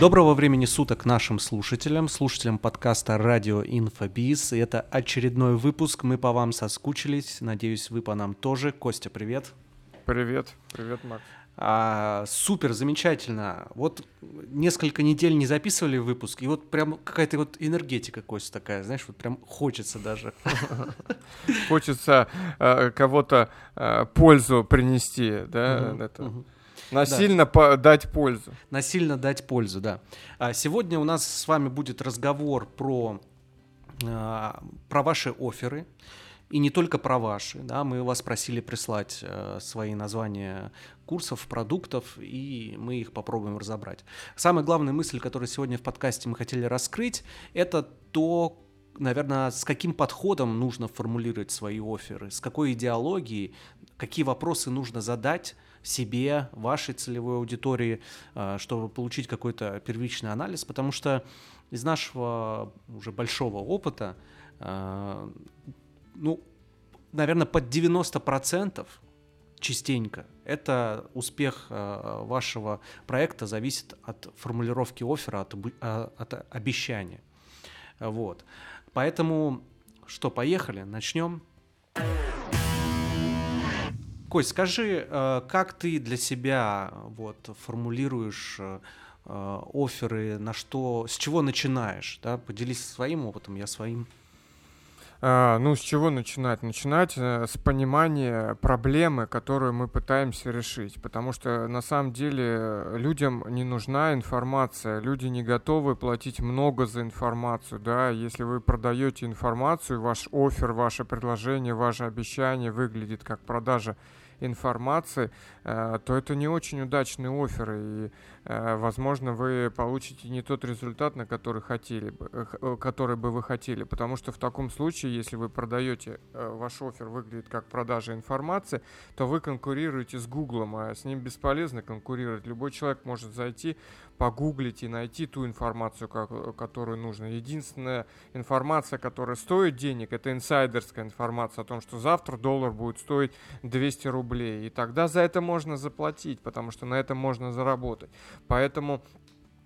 Доброго времени суток нашим слушателям, слушателям подкаста «Радио Инфобиз». Это очередной выпуск, мы по вам соскучились, надеюсь, вы по нам тоже. Костя, привет. Привет, привет, Макс. А, супер, замечательно. Вот несколько недель не записывали выпуск, и вот прям какая-то вот энергетика, Костя, такая, знаешь, вот прям хочется даже. Хочется э, кого-то э, пользу принести, да. Насильно да. дать пользу. Насильно дать пользу, да. А сегодня у нас с вами будет разговор про, а, про ваши оферы. И не только про ваши. Да, мы вас просили прислать э, свои названия курсов, продуктов, и мы их попробуем разобрать. Самая главная мысль, которую сегодня в подкасте мы хотели раскрыть, это то, наверное, с каким подходом нужно формулировать свои оферы, с какой идеологией, какие вопросы нужно задать себе, вашей целевой аудитории, э, чтобы получить какой-то первичный анализ, потому что из нашего уже большого опыта, э, ну, наверное, под 90% частенько это успех э, вашего проекта зависит от формулировки оффера, от, от обещания. Вот. Поэтому что, поехали, начнем. Кость, скажи, э, как ты для себя вот, формулируешь э, оферы, на что, с чего начинаешь? Да? Поделись своим опытом, я своим. А, ну, с чего начинать? Начинать э, с понимания проблемы, которую мы пытаемся решить. Потому что на самом деле людям не нужна информация. Люди не готовы платить много за информацию. Да? Если вы продаете информацию, ваш офер, ваше предложение, ваше обещание выглядит как продажа информации, э, то это не очень удачный офер, и, возможно, вы получите не тот результат, на который хотели бы, э, который бы вы хотели, потому что в таком случае, если вы продаете, ваш офер выглядит как продажа информации, то вы конкурируете с Гуглом, а с ним бесполезно конкурировать. Любой человек может зайти, погуглить и найти ту информацию, которую нужно. Единственная информация, которая стоит денег, это инсайдерская информация о том, что завтра доллар будет стоить 200 рублей. И тогда за это можно заплатить, потому что на этом можно заработать. Поэтому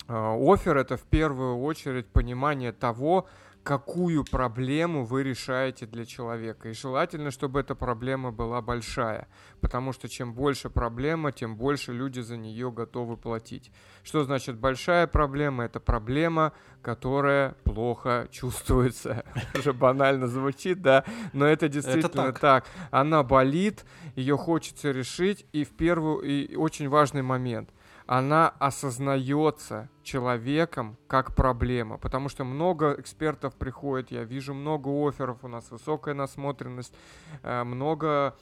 э, офер это в первую очередь понимание того, какую проблему вы решаете для человека. И желательно, чтобы эта проблема была большая, потому что чем больше проблема, тем больше люди за нее готовы платить. Что значит большая проблема? Это проблема, которая плохо чувствуется. Уже банально звучит, да, но это действительно это так. так. Она болит, ее хочется решить, и в первую, и очень важный момент – она осознается человеком как проблема, потому что много экспертов приходит, я вижу много офферов, у нас высокая насмотренность, э, много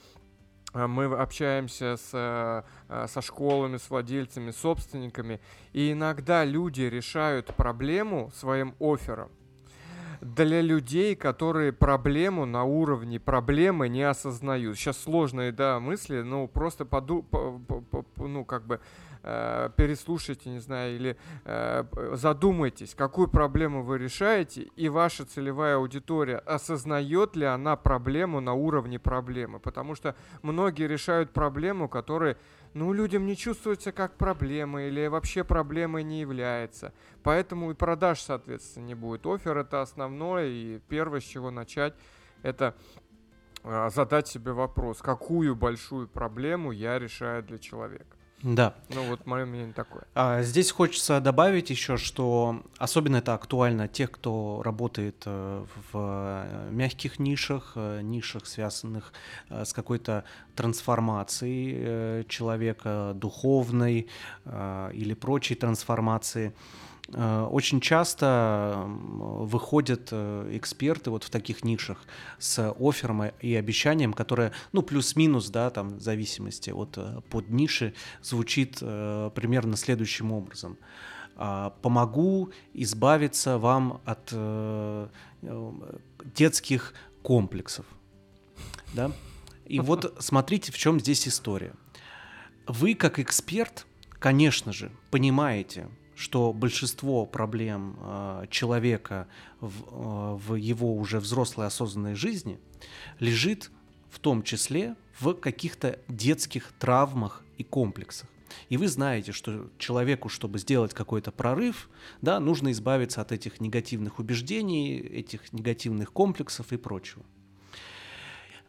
э, мы общаемся с, э, со школами, с владельцами, собственниками, и иногда люди решают проблему своим оффером, для людей, которые проблему на уровне проблемы не осознают. Сейчас сложные, да, мысли, но просто поду, по, по, по, ну, как бы э, переслушайте, не знаю, или э, задумайтесь, какую проблему вы решаете, и ваша целевая аудитория осознает ли она проблему на уровне проблемы. Потому что многие решают проблему, которая ну, людям не чувствуется как проблема или вообще проблемой не является. Поэтому и продаж, соответственно, не будет. Офер это основное, и первое, с чего начать, это а, задать себе вопрос, какую большую проблему я решаю для человека. Да. Ну вот мое мнение такое. А, здесь хочется добавить еще, что особенно это актуально тех, кто работает э, в э, мягких нишах, э, нишах, связанных с какой-то трансформацией человека, духовной или прочей трансформацией. Э, очень часто выходят э, эксперты вот в таких нишах с оффером и обещанием, которое, ну, плюс-минус, да, там, в зависимости от э, под ниши, звучит примерно следующим образом. «А, помогу избавиться вам от детских комплексов. Да? И вот смотрите, в чем здесь история. Вы, как эксперт, конечно же, понимаете, что большинство проблем э, человека в, э, в его уже взрослой осознанной жизни лежит в том числе в каких-то детских травмах и комплексах. И вы знаете, что человеку, чтобы сделать какой-то прорыв, да, нужно избавиться от этих негативных убеждений, этих негативных комплексов и прочего.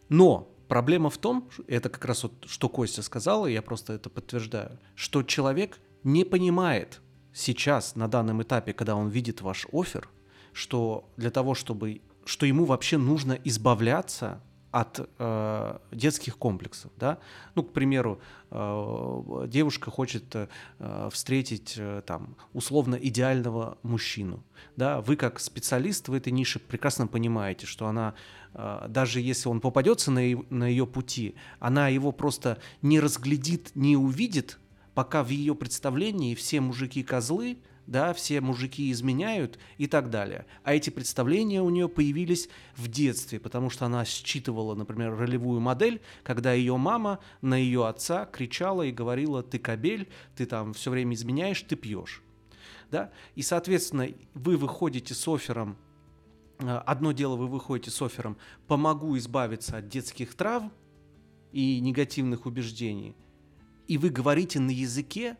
Но проблема в том, это как раз вот что Костя сказал, и я просто это подтверждаю, что человек не понимает сейчас, на данном этапе, когда он видит ваш офер, что для того, чтобы, что ему вообще нужно избавляться от э, детских комплексов, да. Ну, к примеру, э, девушка хочет э, встретить э, там условно идеального мужчину, да. Вы как специалист в этой нише прекрасно понимаете, что она э, даже если он попадется на, на ее пути, она его просто не разглядит, не увидит, пока в ее представлении все мужики козлы, да, все мужики изменяют и так далее. А эти представления у нее появились в детстве, потому что она считывала, например, ролевую модель, когда ее мама на ее отца кричала и говорила, ты кабель, ты там все время изменяешь, ты пьешь. Да? И, соответственно, вы выходите с оффером, э, одно дело вы выходите с оффером «помогу избавиться от детских травм и негативных убеждений», и вы говорите на языке,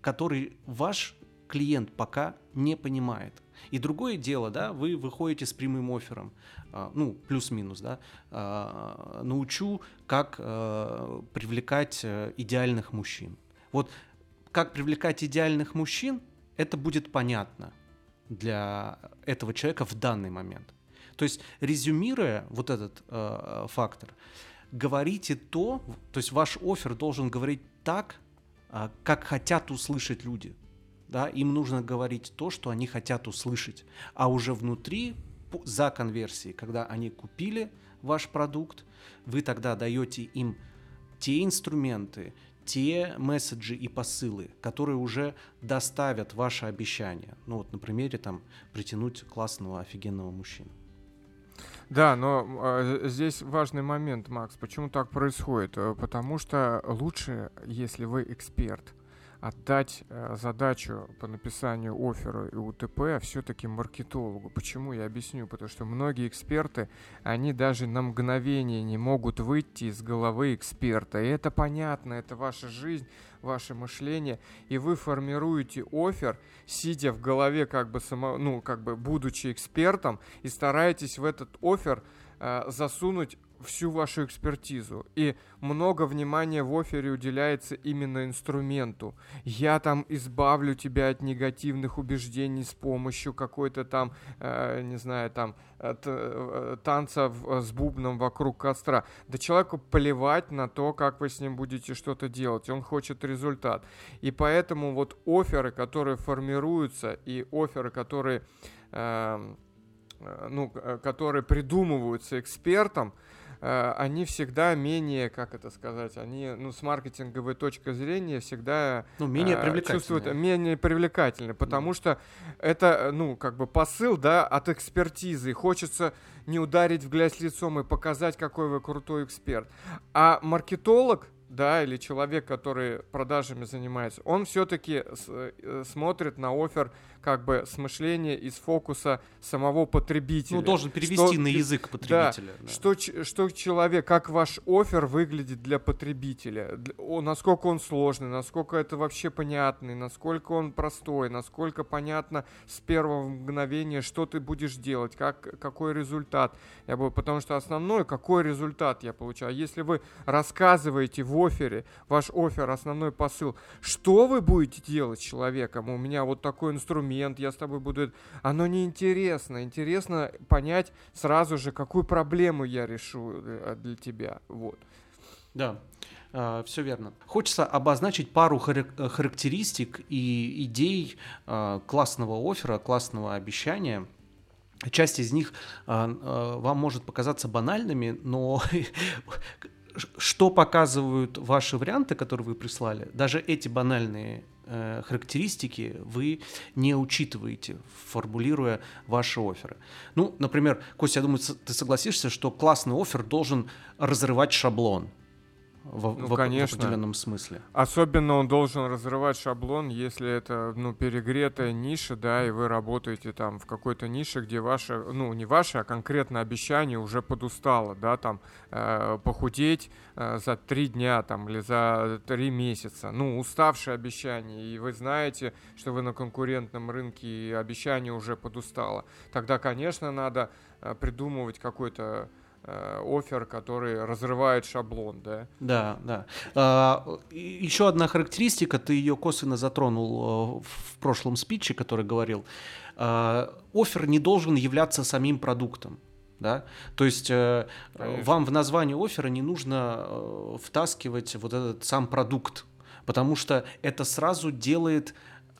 который ваш клиент пока не понимает. И другое дело, да, вы выходите с прямым оффером, а, ну, плюс-минус, да, а, научу, как а, привлекать э, идеальных мужчин. Вот как привлекать идеальных мужчин, это будет понятно для этого человека в данный момент. То есть, резюмируя вот этот э, фактор, говорите то, то есть ваш офер должен говорить так, э, как хотят услышать люди да, им нужно говорить то, что они хотят услышать. А уже внутри, за конверсией, когда они купили ваш продукт, вы тогда даете им те инструменты, те месседжи и посылы, которые уже доставят ваше обещание. Ну вот на примере там притянуть классного, офигенного мужчину. Да, но э, здесь важный момент, Макс. Почему так происходит? Э, потому что лучше, если вы эксперт, отдать э, задачу по написанию оффера и УТП все-таки маркетологу. Почему? Я объясню. Потому что многие эксперты, они даже на мгновение не могут выйти из головы эксперта. И это понятно, это ваша жизнь, ваше мышление. И вы формируете офер, сидя в голове, как бы, само, ну, как бы будучи экспертом, и стараетесь в этот офер э, засунуть всю вашу экспертизу. И много внимания в офере уделяется именно инструменту. Я там избавлю тебя от негативных убеждений с помощью какой-то там, э, не знаю, там э, танца э, с бубном вокруг костра. Да человеку плевать на то, как вы с ним будете что-то делать. Он хочет результат. И поэтому вот оферы, которые формируются, и оферы, которые... Эм, э, ну, которые придумываются экспертом, Э, они всегда менее, как это сказать, они, ну, с маркетинговой точки зрения всегда ну, менее э, привлекательны. чувствуют менее привлекательны, потому да. что это, ну, как бы посыл, да, от экспертизы. Хочется не ударить в грязь лицом и показать, какой вы крутой эксперт. А маркетолог, да, или человек, который продажами занимается, он все-таки э, смотрит на офер как бы с мышления из фокуса самого потребителя. Ну, должен перевести что, на язык потребителя. Да, да. Что, что человек, как ваш офер выглядит для потребителя, о, насколько он сложный, насколько это вообще понятный, насколько он простой, насколько понятно с первого мгновения, что ты будешь делать, как, какой результат. Я бы, потому что основное, какой результат я получаю. Если вы рассказываете в офере, ваш офер, основной посыл, что вы будете делать с человеком, у меня вот такой инструмент, инструмент, я с тобой буду... Оно неинтересно. Интересно понять сразу же, какую проблему я решу э, для тебя. Вот. Да, Uh, все верно. Хочется обозначить пару э, характеристик и идей uh, классного оффера, классного обещания. Часть из них uh, вам может показаться банальными, но что показывают ваши варианты, которые вы прислали, даже эти банальные э, характеристики вы не учитываете, формулируя ваши оферы. Ну, например, Костя, я думаю, ты согласишься, что классный офер должен разрывать шаблон. В, Ну, в, в конечно. определенном смысле. Особенно он должен разрывать шаблон, если это, ну, перегретая ниша, да, и вы работаете там в какой-то нише, где ваше, ну, не ваше, а конкретно обещание уже подустало, да, там, э, похудеть э, за три дня, там, или за три месяца. Ну, уставшее обещание, и вы знаете, что вы на конкурентном рынке, и обещание уже подустало. Тогда, конечно, надо э, придумывать какой-то офер, который разрывает шаблон, да. Да, да. А, еще одна характеристика, ты ее косвенно затронул э, в прошлом спиче, который говорил. А, Офер не должен являться самим продуктом. Да? То есть э, вам в название оффера не нужно э, втаскивать вот этот сам продукт, потому что это сразу делает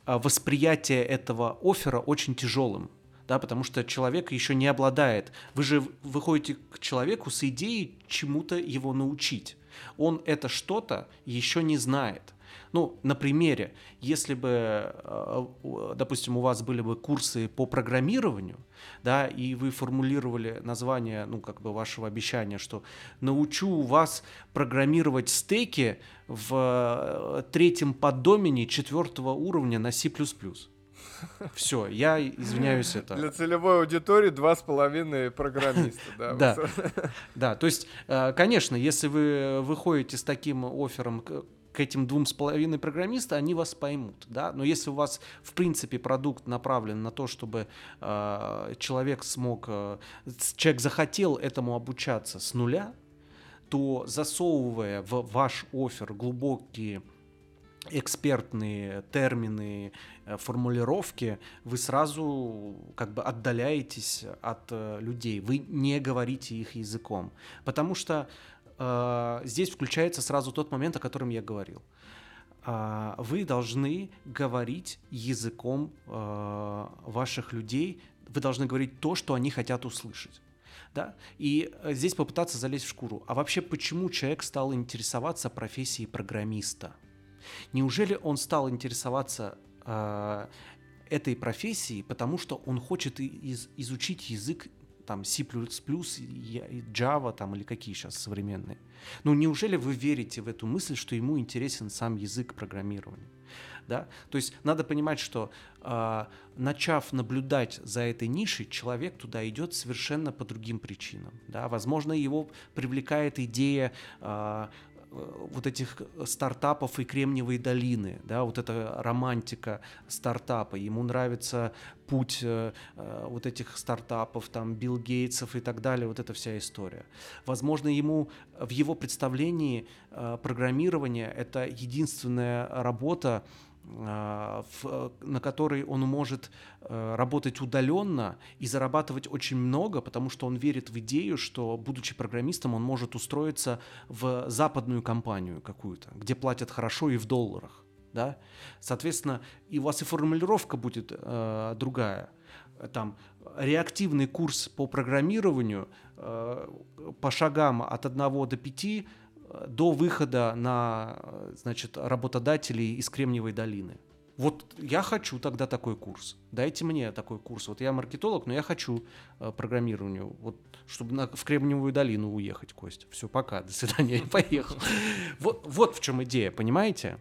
восприятие этого оффера очень тяжелым. Да, потому что человек еще не обладает. Вы же выходите к человеку с идеей чему-то его научить. Он это что-то еще не знает. Ну, на примере, если бы, э, допустим, у вас были бы курсы по программированию, да, и вы формулировали название, ну, как бы вашего обещания, что научу вас программировать стеки в э, третьем поддомене четвертого уровня на C++. Все, я извиняюсь это. Для целевой аудитории два с половиной программиста, да. Да. Да, то есть, э, конечно, если вы выходите с таким оффером к этим двум с половиной программиста, они вас поймут, да, но если у вас, в принципе, продукт направлен на то, чтобы э, человек смог, э, человек захотел этому обучаться с нуля, то засовывая в ваш офер глубокие экспертные термины, э, формулировки, вы сразу как бы отдаляетесь от э, людей, вы не говорите их языком, потому что э, здесь включается сразу тот момент, о котором я говорил. А, Вы должны говорить языком э, ваших людей, вы должны говорить то, что они хотят услышать. Да? И э, здесь попытаться залезть в шкуру. А вообще, почему человек стал интересоваться профессией программиста? Неужели он стал интересоваться э, этой профессией, потому что он хочет из- изучить язык там C++, Java там или какие сейчас современные? Ну неужели вы верите в эту мысль, что ему интересен сам язык программирования? Да? То есть надо понимать, что э, начав наблюдать за этой нишей, человек туда идет совершенно по другим причинам. Да? Возможно, его привлекает идея э, вот этих стартапов и Кремниевой долины, да, вот эта романтика стартапа. Ему нравится путь э, э, вот этих стартапов, там, Билл Гейтсов и так далее, вот эта вся история. Возможно, ему в его представлении э, программирование — это единственная работа, в- на которой он может э, работать удаленно и зарабатывать очень много, потому что он верит в идею, что, будучи программистом, он может устроиться в западную компанию какую-то, где платят хорошо и в долларах. Да? Соответственно, и у вас и формулировка будет э, другая. Там реактивный курс по программированию э, по шагам от 1 до 5 э, до выхода на э, значит, работодателей из Кремниевой долины. Вот я хочу тогда такой курс. Дайте мне такой курс. Вот я маркетолог, но я хочу э, программированию. Вот чтобы на- в Кремниевую долину уехать, Кость. Все, пока, до свидания, я поехал. Вот, вот в чем идея, понимаете?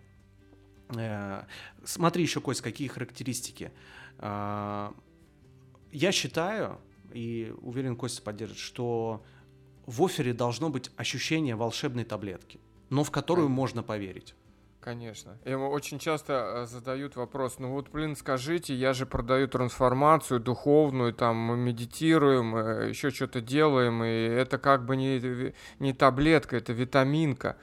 Э, Смотри еще, Кость, какие характеристики. А, Я считаю, и уверен, Костя поддержит, что в офере должно быть ощущение волшебной таблетки, но в которую Конечно. можно поверить. Конечно. Ему очень часто э, задают вопрос, ну вот, блин, скажите, я же продаю трансформацию духовную, там мы медитируем, еще что-то делаем, и это как бы не, не таблетка, это витаминка.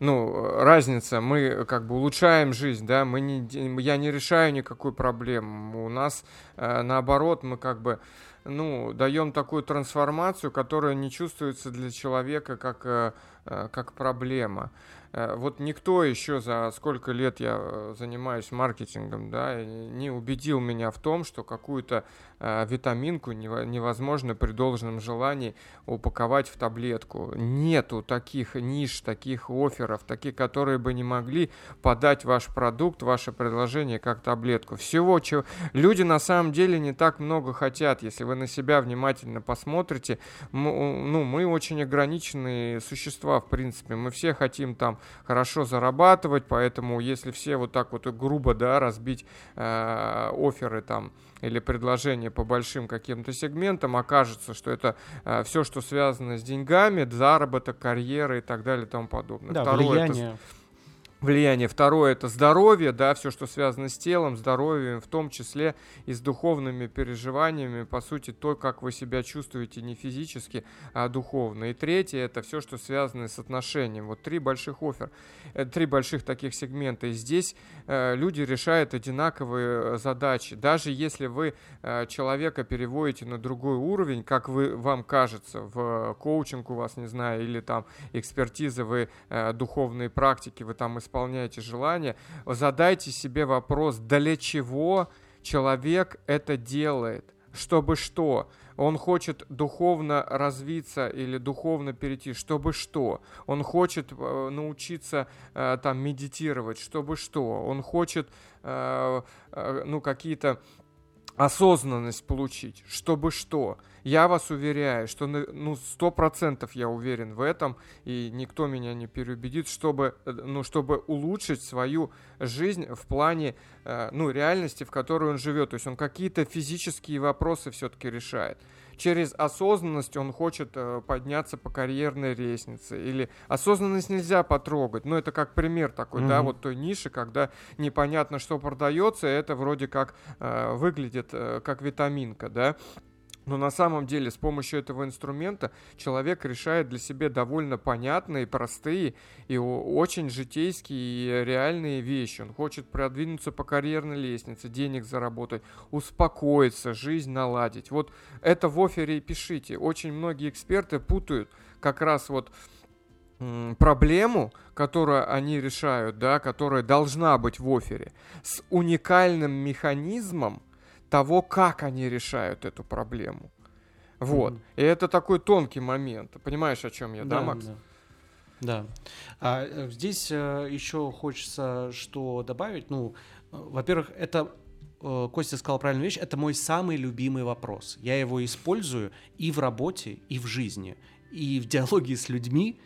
Ну, э, разница, мы как бы улучшаем жизнь, да, мы не, я не решаю никакую проблему. У нас, э, наоборот, мы как бы, ну, даем такую трансформацию, которая не чувствуется для человека как, э, э, как проблема. Э, Вот никто еще за сколько лет я э, занимаюсь маркетингом, да, не убедил меня в том, что какую-то э, витаминку нево- невозможно при должном желании упаковать в таблетку. Нету таких ниш, таких офферов, таких, которые бы не могли подать ваш продукт, ваше предложение как таблетку. Всего, чего... Люди на самом деле не так много хотят. Если вы на себя внимательно посмотрите, ну, мы очень ограниченные существа, в принципе. Мы все хотим там хорошо зарабатывать, поэтому если все вот так вот грубо, да, разбить э, оферы там или предложения по большим каким-то сегментам, окажется, что это э, все, что связано с деньгами, заработок, карьера и так далее и тому подобное. Да, Второе, влияние. Это влияние. Второе это здоровье, да, все, что связано с телом, здоровьем, в том числе и с духовными переживаниями, по сути, то, как вы себя чувствуете не физически, а духовно. И третье это все, что связано с отношением. Вот три больших офер, э, три больших таких сегмента. И здесь люди решают одинаковые э, задачи. Даже если вы э, человека переводите на другой уровень, как вы, вам кажется, в коучинг у вас, не знаю, или там экспертизы, вы э, духовные практики, вы там исполняете желание, задайте себе вопрос, для чего человек это делает, чтобы что? Он хочет духовно развиться или духовно перейти, чтобы что? Он хочет э, научиться э, там медитировать, чтобы что? Он хочет э, э, ну какие-то осознанность получить, чтобы что. Я вас уверяю, что ну сто процентов я уверен в этом, и никто меня не переубедит, чтобы, э, ну, чтобы улучшить свою жизнь в плане э, ну, реальности, в которой он живет. То есть он какие-то физические вопросы все-таки решает через осознанность он хочет э, подняться по карьерной лестнице. Или осознанность нельзя потрогать. Ну, это как пример такой, mm-hmm. да, вот той ниши, когда непонятно, что продается, это вроде как э, выглядит э, как витаминка, да. Но на самом деле с помощью этого инструмента человек решает для себя довольно понятные, простые и очень житейские и реальные вещи. Он хочет продвинуться по карьерной лестнице, денег заработать, успокоиться, жизнь наладить. Вот это в офере и пишите. Очень многие эксперты путают как раз вот проблему, которую они решают, да, которая должна быть в офере, с уникальным механизмом, того, как они решают эту проблему. Вот. Mm-hmm. И это такой тонкий момент. Понимаешь, о чем я, да, да Макс? Да. Да. А э, здесь э, еще хочется что добавить. Ну, э, во-первых, это Костя сказал правильную вещь, это мой самый любимый вопрос. Я его использую и в работе, и в жизни, и в диалоге с людьми,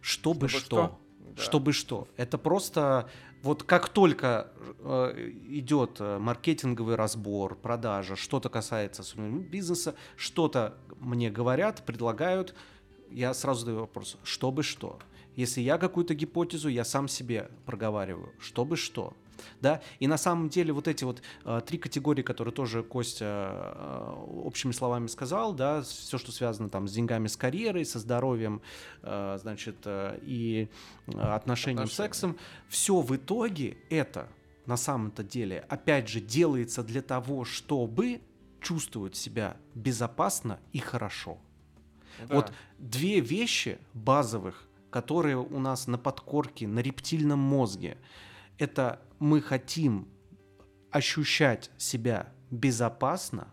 чтобы, чтобы что. что? Да. Чтобы что. Это просто вот как только э, идет э, маркетинговый разбор, продажа, что-то касается бизнеса, что-то мне говорят, предлагают, я сразу задаю вопрос, чтобы что? Если я какую-то гипотезу, я сам себе проговариваю, чтобы что? Да, и на самом деле вот эти вот э, три категории, которые тоже Костя э, общими словами сказал, да, все, что связано там с деньгами, с карьерой, со здоровьем, э, значит, э, и э, отношением, Отношения. сексом, все в итоге это на самом-то деле, опять же, делается для того, чтобы чувствовать себя безопасно и хорошо. Да. Вот две вещи базовых, которые у нас на подкорке, на рептильном мозге, это мы хотим ощущать себя безопасно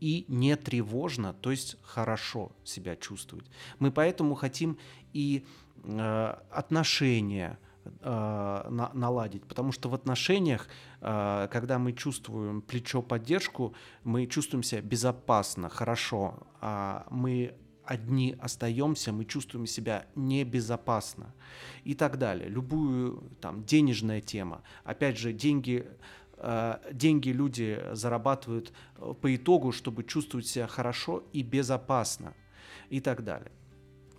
и не тревожно, то есть хорошо себя чувствовать. Мы поэтому хотим и э, отношения э, на, наладить, потому что в отношениях, э, когда мы чувствуем плечо поддержку, мы чувствуем себя безопасно, хорошо, а мы одни остаемся, мы чувствуем себя небезопасно и так далее. Любую там денежная тема. Опять же, деньги э, деньги люди зарабатывают э, по итогу, чтобы чувствовать себя хорошо и безопасно и так далее.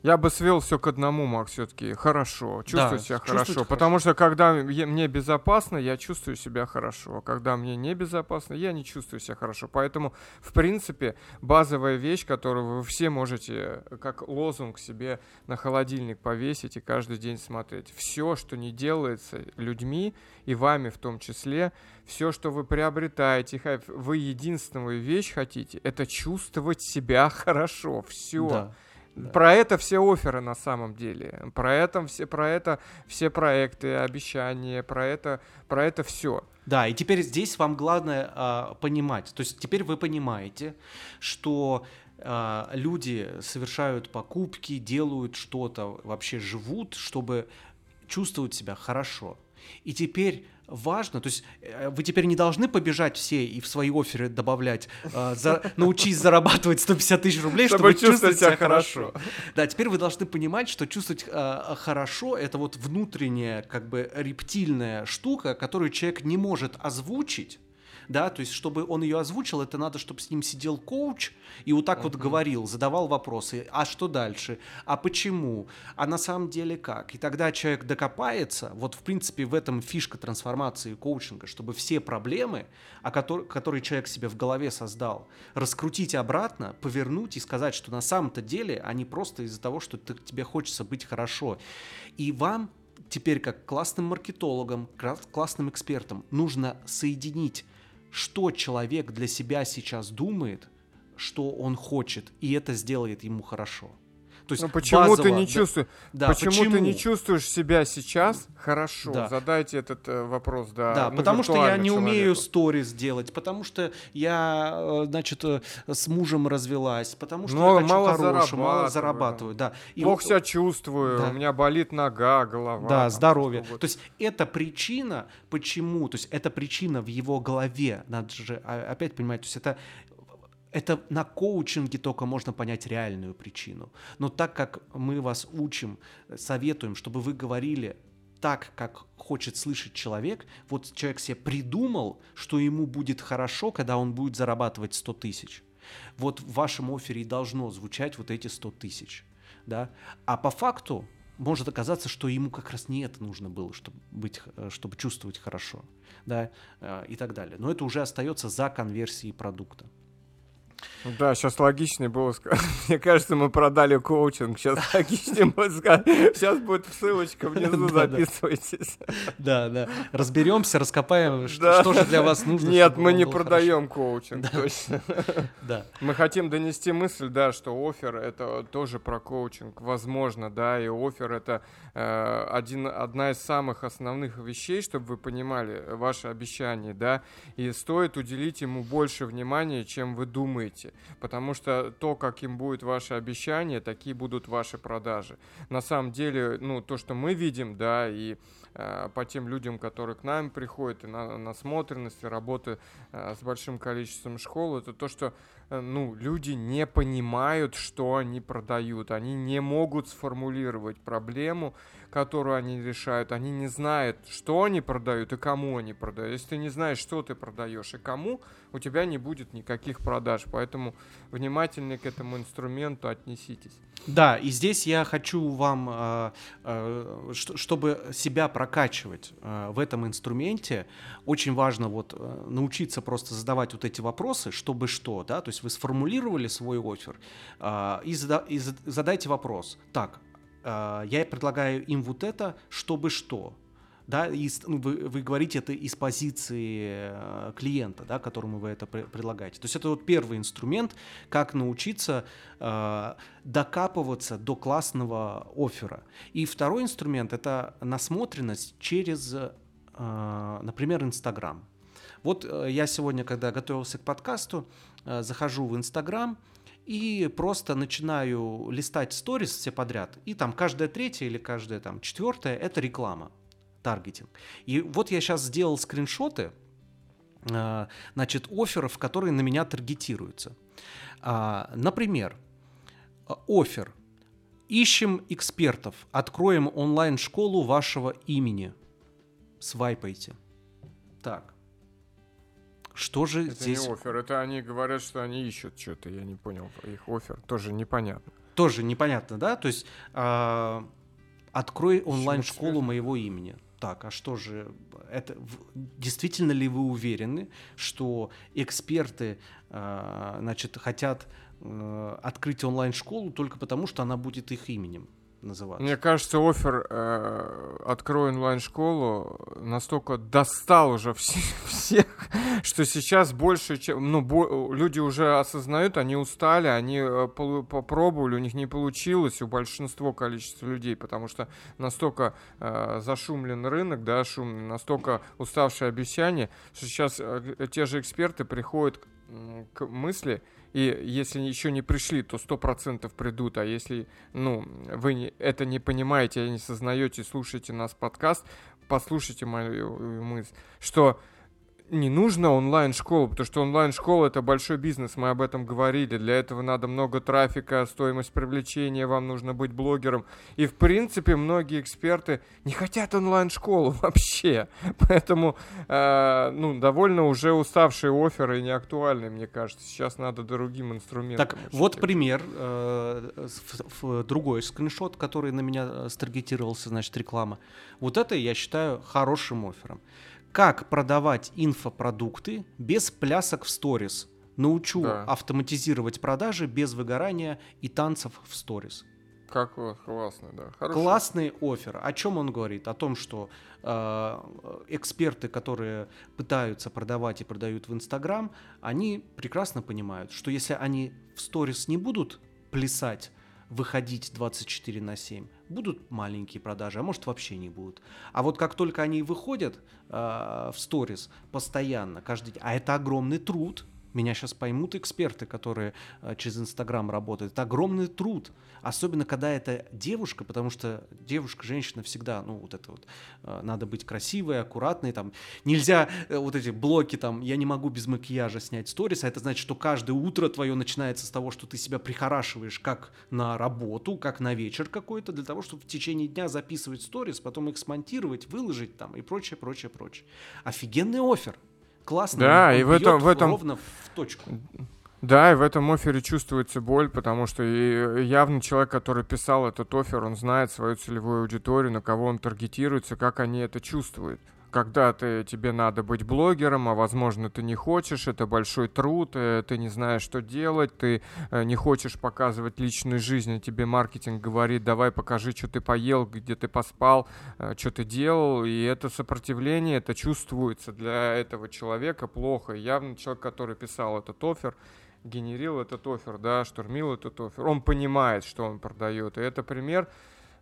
Я бы свел все к одному, Макс, все-таки хорошо, чувствую да, себя хорошо, хорошо, потому что когда мне безопасно, я чувствую себя хорошо, когда мне небезопасно, я не чувствую себя хорошо. Поэтому, в принципе, базовая вещь, которую вы все можете как лозунг себе на холодильник повесить и каждый день смотреть. Все, что не делается людьми и вами в том числе, все, что вы приобретаете, вы единственную вещь хотите, это чувствовать себя хорошо. Все. Да. Да. Про это все оферы на самом деле. Про это все, про это все проекты, обещания, про это, про это все. Да, и теперь здесь вам главное а, понимать. То есть теперь вы понимаете, что а, люди совершают покупки, делают что-то, вообще живут, чтобы чувствовать себя хорошо. И теперь важно, то есть э, вы теперь не должны побежать все и в свои оферы добавлять, э, за, научись зарабатывать 150 тысяч рублей, чтобы, чтобы чувствовать себя хорошо. хорошо. Да, теперь вы должны понимать, что чувствовать э, хорошо это вот внутренняя как бы рептильная штука, которую человек не может озвучить, да, то есть, чтобы он ее озвучил, это надо, чтобы с ним сидел коуч и вот так uh-huh. вот говорил, задавал вопросы, а что дальше, а почему, а на самом деле как. И тогда человек докопается, вот в принципе в этом фишка трансформации коучинга, чтобы все проблемы, о которых, которые человек себе в голове создал, раскрутить обратно, повернуть и сказать, что на самом-то деле они просто из-за того, что ты, тебе хочется быть хорошо. И вам теперь как классным маркетологам, классным экспертам нужно соединить что человек для себя сейчас думает, что он хочет, и это сделает ему хорошо. То есть Но почему базово, ты не чувствуешь? Да, почему, почему ты не чувствуешь себя сейчас хорошо? Да. Задайте этот э, вопрос, да. Да, ну, потому что я не человеку. умею сторис делать, потому что я, э, значит, э, с мужем развелась, потому что Но я хочу мало хорошего, мало зарабатываю, да. И Плохо себя чувствую, да. у меня болит нога, голова. Да, здоровье. То есть это причина, почему, то есть это причина в его голове, надо же а, опять понимать, то есть это это на коучинге только можно понять реальную причину. Но так как мы вас учим, советуем, чтобы вы говорили так, как хочет слышать человек, вот человек себе придумал, что ему будет хорошо, когда он будет зарабатывать 100 тысяч. Вот в вашем офере и должно звучать вот эти 100 тысяч. Да? А по факту может оказаться, что ему как раз не это нужно было, чтобы, быть, э, чтобы чувствовать хорошо, да, э, и так далее. Но это уже остается за конверсией продукта. Да, сейчас логичнее было сказать. Мне кажется, мы продали коучинг. Сейчас логичнее будет сказать. Сейчас будет ссылочка внизу, записывайтесь. Да, да. Разберемся, раскопаем, что же для вас нужно. Нет, мы не продаем коучинг, точно. Да. Мы хотим донести мысль, да, что офер это тоже про коучинг. Возможно, да, и офер это э, один, одна из самых основных вещей, чтобы вы понимали ваше обещание, да, и стоит уделить ему больше внимания, чем вы думаете потому что то, каким будет ваше обещание, такие будут ваши продажи. На самом деле, ну, то, что мы видим, да, и э, по тем людям, которые к нам приходят, и на насмотренности, работы э, с большим количеством школ, это то, что Э, ну, люди не понимают, что они продают. Они не могут сформулировать проблему, которую они решают. Они не знают, что они продают и кому они продают. Если ты не знаешь, что ты продаешь и кому, у тебя не будет никаких продаж. Поэтому внимательнее к этому инструменту отнеситесь. Да, и здесь я хочу вам, э, э, чтобы себя прокачивать в этом инструменте, очень важно вот научиться просто задавать вот эти вопросы, чтобы что, да, то есть вы сформулировали свой офер э, и, зада, и задайте вопрос. Так, э, я предлагаю им вот это, чтобы что? Да, и, ну, вы, вы говорите это из позиции э, клиента, да, которому вы это предлагаете. То есть это вот первый инструмент, как научиться э, докапываться до классного оффера. И второй инструмент это насмотренность через, э, например, Инстаграм. Вот э, я сегодня, когда готовился к подкасту, э, захожу в Инстаграм и просто начинаю листать сторис все подряд. И там каждая третья или каждая там четвертая это реклама, таргетинг. И вот я сейчас сделал скриншоты, э, значит, офферов, которые на меня таргетируются. А, например, офер. Ищем экспертов. Откроем онлайн-школу вашего имени. Свайпайте. Так. Что же это здесь... не офер, это они говорят, что они ищут что-то, я не понял, их офер, тоже непонятно. Тоже непонятно, да? То есть э, открой онлайн-школу моего имени. Так, а что же, это действительно ли вы уверены, что эксперты, э, значит, хотят э, открыть онлайн-школу только потому, что она будет их именем? Называться. Мне кажется, офер э, «Открой онлайн-школу» настолько достал уже всех, всех, что сейчас больше, чем... Ну, бо, люди уже осознают, они устали, они э, попробовали, у них не получилось, у большинства количества людей, потому что настолько э, зашумлен рынок, да, шумный, настолько уставшие обещания, что сейчас э, те же эксперты приходят к мысли, и если еще не пришли, то сто процентов придут. А если, ну, вы это не понимаете, не сознаете, слушаете нас подкаст, послушайте мою мысль, что не нужно онлайн-школу, потому что онлайн-школа это большой бизнес, мы об этом говорили. Для этого надо много трафика, стоимость привлечения, вам нужно быть блогером. И в принципе многие эксперты не хотят онлайн-школу вообще. Поэтому э, ну, довольно уже уставшие оферы и не актуальны, мне кажется. Сейчас надо другим инструментом. Так, вот пример. Э, другой скриншот, который на меня э, старгетировался, значит, реклама. Вот это я считаю хорошим оффером. Как продавать инфопродукты без плясок в сторис? Научу да. автоматизировать продажи без выгорания и танцев в сторис. Как классно, да. Хорошо. Классный офер. О чем он говорит? О том, что э, эксперты, которые пытаются продавать и продают в Инстаграм, они прекрасно понимают, что если они в сторис не будут плясать, выходить 24 на 7, будут маленькие продажи, а может вообще не будут. А вот как только они выходят э, в сторис постоянно, каждый день, а это огромный труд, меня сейчас поймут эксперты, которые э, через Инстаграм работают. Это огромный труд. Особенно, когда это девушка, потому что девушка, женщина всегда, ну, вот это вот, э, надо быть красивой, аккуратной, там, нельзя э, вот эти блоки, там, я не могу без макияжа снять сторис, а это значит, что каждое утро твое начинается с того, что ты себя прихорашиваешь как на работу, как на вечер какой-то, для того, чтобы в течение дня записывать сторис, потом их смонтировать, выложить там и прочее, прочее, прочее. Офигенный офер классно. Да, и в этом, в этом ровно в точку. Да, и в этом офере чувствуется боль, потому что явно человек, который писал этот офер, он знает свою целевую аудиторию, на кого он таргетируется, как они это чувствуют когда ты, тебе надо быть блогером, а возможно ты не хочешь, это большой труд, э, ты не знаешь, что делать, ты э, не хочешь показывать личную жизнь, а тебе маркетинг говорит, давай покажи, что ты поел, где ты поспал, э, что ты делал, и это сопротивление, это чувствуется для этого человека плохо. Явно человек, который писал этот офер, генерил этот офер, да, штурмил этот офер, он понимает, что он продает, и это пример,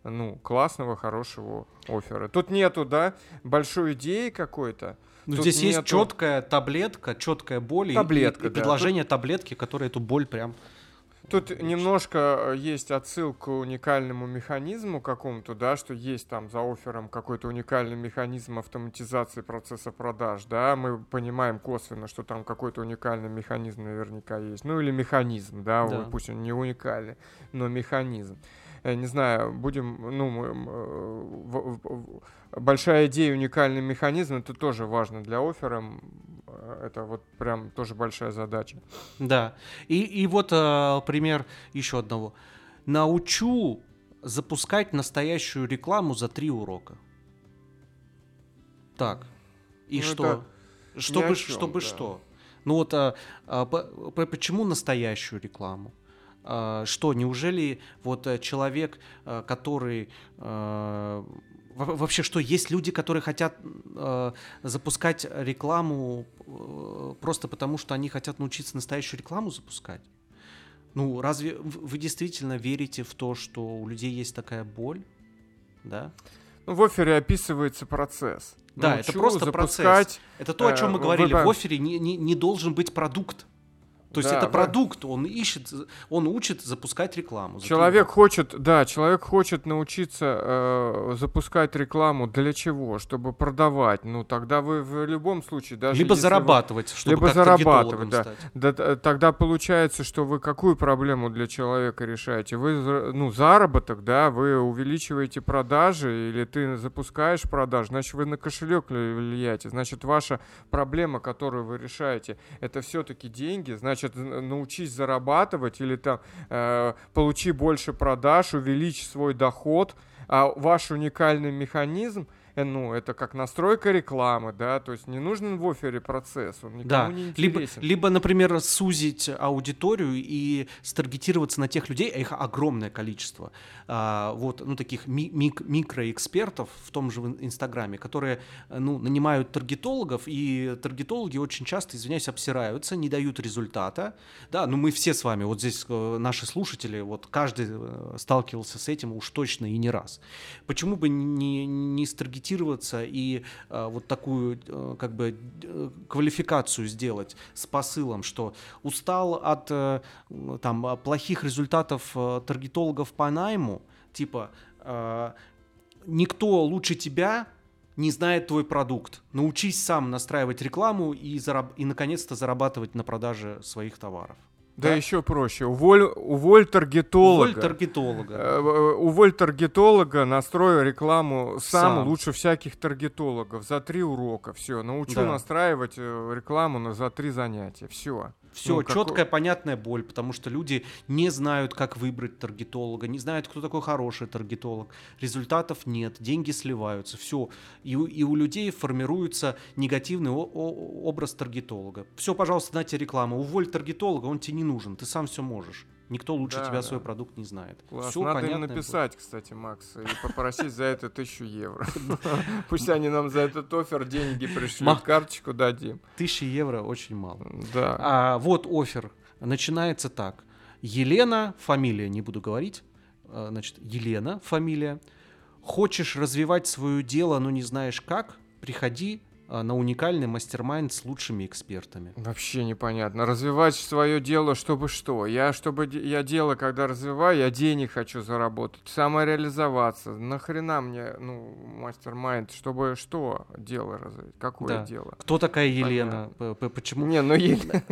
ну, классного, хорошего оффера. Тут нету, да, большой идеи какой-то. Ну, здесь нету... есть четкая таблетка, четкая боль таблетка, и, и, и предложение Тут... таблетки, которая эту боль прям Тут немножко э, есть отсылка к уникальному механизму какому-то, да, что есть там за оффером какой-то уникальный механизм автоматизации процесса продаж, да, мы понимаем косвенно, что там какой-то уникальный механизм наверняка есть, ну или механизм, да, да. пусть он не уникальный, но механизм. Э, не знаю, будем, ну, э, большая идея, уникальный механизм, это тоже важно для оффера, э, это вот прям тоже большая задача. Да, и, и вот э, пример еще одного. Научу запускать настоящую рекламу за три урока. Так, и ну, что? Чтобы, чем, чтобы да. что? Ну вот а, а, почему настоящую рекламу? А, что, неужели вот э, человек, э, который э, вообще что есть люди, которые хотят запускать рекламу просто потому, что они хотят научиться настоящую рекламу запускать? Ну, разве вы действительно верите в то, что у людей есть такая боль? Да? Ну, в офере описывается процесс. Да, Научу это просто запускать, процесс. Это то, о чем мы говорили. В офере не, не, не должен быть продукт. То есть да, это продукт, он ищет, он учит запускать рекламу. Человек хочет, да, человек хочет научиться э, запускать рекламу для чего? Чтобы продавать. Ну тогда вы в любом случае даже либо зарабатывать, вы, чтобы либо зарабатывать, да. да. да. Тогда получается, что вы какую проблему для человека решаете? Вы ну заработок, да, вы увеличиваете продажи или ты запускаешь продажи, значит вы на кошелек влияете, значит ваша проблема, которую вы решаете, это все-таки деньги, значит значит, научись зарабатывать или там э, получи больше продаж, увеличь свой доход, а ваш уникальный механизм – ну, это как настройка рекламы, да, то есть не нужен в офере процесс, он никому да. не интересен. Либо, либо, например, сузить аудиторию и старгетироваться на тех людей, а их огромное количество, а, вот, ну, таких ми- мик- микроэкспертов в том же Инстаграме, которые, ну, нанимают таргетологов, и таргетологи очень часто, извиняюсь, обсираются, не дают результата, да, ну, мы все с вами, вот здесь э, наши слушатели, вот каждый э, сталкивался с этим уж точно и не раз. Почему бы не, не старгетироваться адаптироваться и э, вот такую э, как бы э, квалификацию сделать с посылом, что устал от там плохих результатов таргетологов по найму, типа никто лучше тебя не знает твой продукт. Научись сам настраивать рекламу и, зараб- и наконец-то зарабатывать на продаже своих товаров. Да, да еще проще. Уволь, уволь таргетолога. Уволь таргетолога. Э, э, уволь таргетолога, настрой рекламу сам, сам лучше всяких таргетологов за три урока. Все, научу да. настраивать э, рекламу на, за три занятия. Все. Все, ну, четкая, как... понятная боль, потому что люди не знают, как выбрать таргетолога, не знают, кто такой хороший таргетолог. Результатов нет, деньги сливаются, все. И, и у людей формируется негативный о- о- образ таргетолога. Все, пожалуйста, дайте рекламу. Уволь таргетолога, он тебе не нужен, ты сам все можешь. Никто лучше да, тебя да. свой продукт не знает. Класс. Все Надо им написать, будет. кстати, Макс, и попросить за это тысячу евро. Пусть они нам за этот офер деньги пришлют, карточку дадим. Тысячи евро очень мало. Да. А вот офер начинается так. Елена, фамилия не буду говорить, а, значит, Елена, фамилия. Хочешь развивать свое дело, но не знаешь как? Приходи на уникальный мастер-майнд с лучшими экспертами. Вообще непонятно. Развивать свое дело, чтобы что? Я, чтобы я дело, когда развиваю, я денег хочу заработать, самореализоваться. Нахрена мне, ну, мастер-майнд, чтобы что дело развить? Какое да. дело? Кто такая Елена? Почему? Не, ну Елена.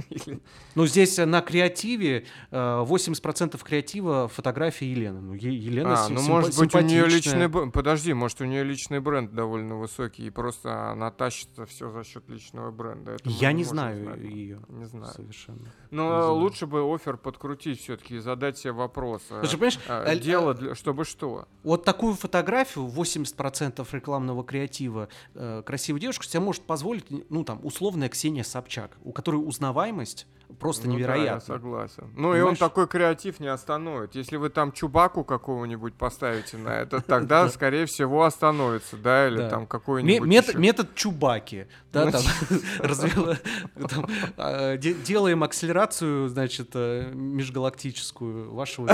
Ну, здесь э, на креативе 80% э, креатива фотографии Елены. Ну, Елена А, ну, может быть, у нее личный... Подожди, может, у нее личный бренд довольно высокий, и просто она тащит это все за счет личного бренда. Это Я не знаю знать. ее. Не знаю. Совершенно. Но лучше бы офер подкрутить все-таки и задать себе вопрос. Слушай, а, понимаешь, а, дело, для, чтобы что? Вот такую фотографию, 80% рекламного креатива э, красивой девушки себе может позволить, ну там, условная Ксения Собчак, у которой узнаваемость просто ну, невероятно. Да, я согласен. Ну Понимаешь? и он такой креатив не остановит. Если вы там Чубаку какого-нибудь поставите на это, тогда, скорее всего, остановится, да, или там какой-нибудь Метод Чубаки, да, ну, там, а, делаем акселерацию, значит, э, межгалактическую вашего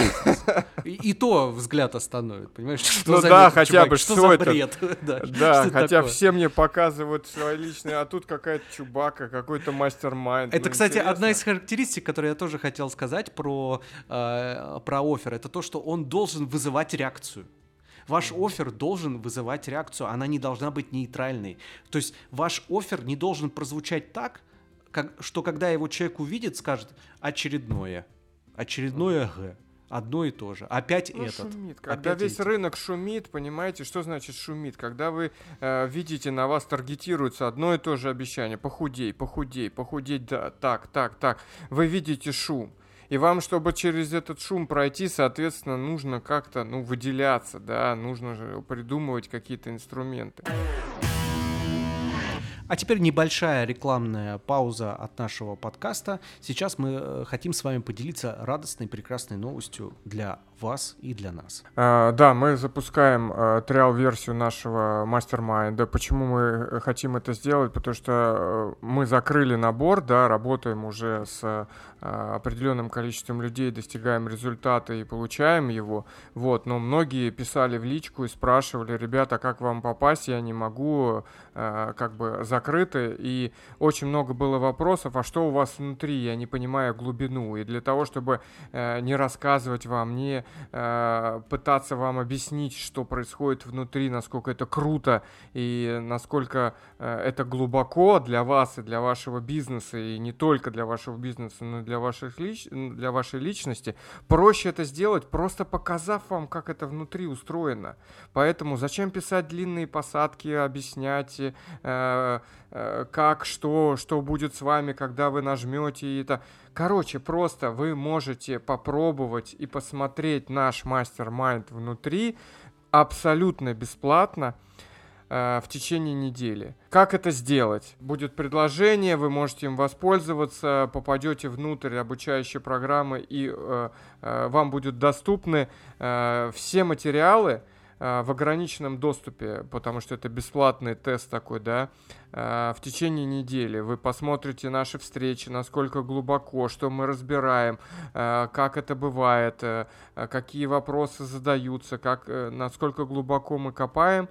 И то взгляд остановит, понимаешь? Ну да, хотя бы, что это? бред? Да, хотя все мне показывают свои личные, а тут какая-то Чубака, какой-то мастер-майнд. Это, кстати, одна из характеристик, которые я тоже хотел сказать про, э, про офер, это то, что он должен вызывать реакцию. Ваш офер должен вызывать реакцию, она не должна быть нейтральной. То есть ваш офер не должен прозвучать так, как, что когда его человек увидит, скажет очередное, очередное Г одно и то же. Опять ну, этот. Шумит. Когда Опять весь эти. рынок шумит, понимаете, что значит шумит? Когда вы э, видите, на вас таргетируется одно и то же обещание. Похудей, похудей, похудеть, да, так, так, так. Вы видите шум. И вам, чтобы через этот шум пройти, соответственно, нужно как-то, ну, выделяться, да, нужно же придумывать какие-то инструменты. А теперь небольшая рекламная пауза от нашего подкаста. Сейчас мы э, хотим с вами поделиться радостной, прекрасной новостью для вас и для нас. А, да, мы запускаем а, триал-версию нашего мастер-майнда. Почему мы хотим это сделать? Потому что а, мы закрыли набор, да, работаем уже с а, определенным количеством людей, достигаем результата и получаем его. Вот, но многие писали в личку и спрашивали, ребята, как вам попасть? Я не могу, а, как бы закрыты. И очень много было вопросов, а что у вас внутри? Я не понимаю глубину. И для того, чтобы а, не рассказывать вам, не э, пытаться вам объяснить, что происходит внутри, насколько это круто и насколько э, это глубоко для вас и для вашего бизнеса, и не только для вашего бизнеса, но и для, ваших лич... для вашей личности. Проще это сделать, просто показав вам, как это внутри устроено. Поэтому зачем писать длинные посадки, объяснять, э, э, как, что, что будет с вами, когда вы нажмете это. Короче, просто вы можете попробовать и посмотреть наш мастер-майнд внутри абсолютно бесплатно э, в течение недели. Как это сделать? Будет предложение, вы можете им воспользоваться, попадете внутрь обучающей программы и э, э, вам будут доступны э, все материалы, в ограниченном доступе, потому что это бесплатный тест такой, да, в течение недели. Вы посмотрите наши встречи, насколько глубоко, что мы разбираем, как это бывает, какие вопросы задаются, как, насколько глубоко мы копаем,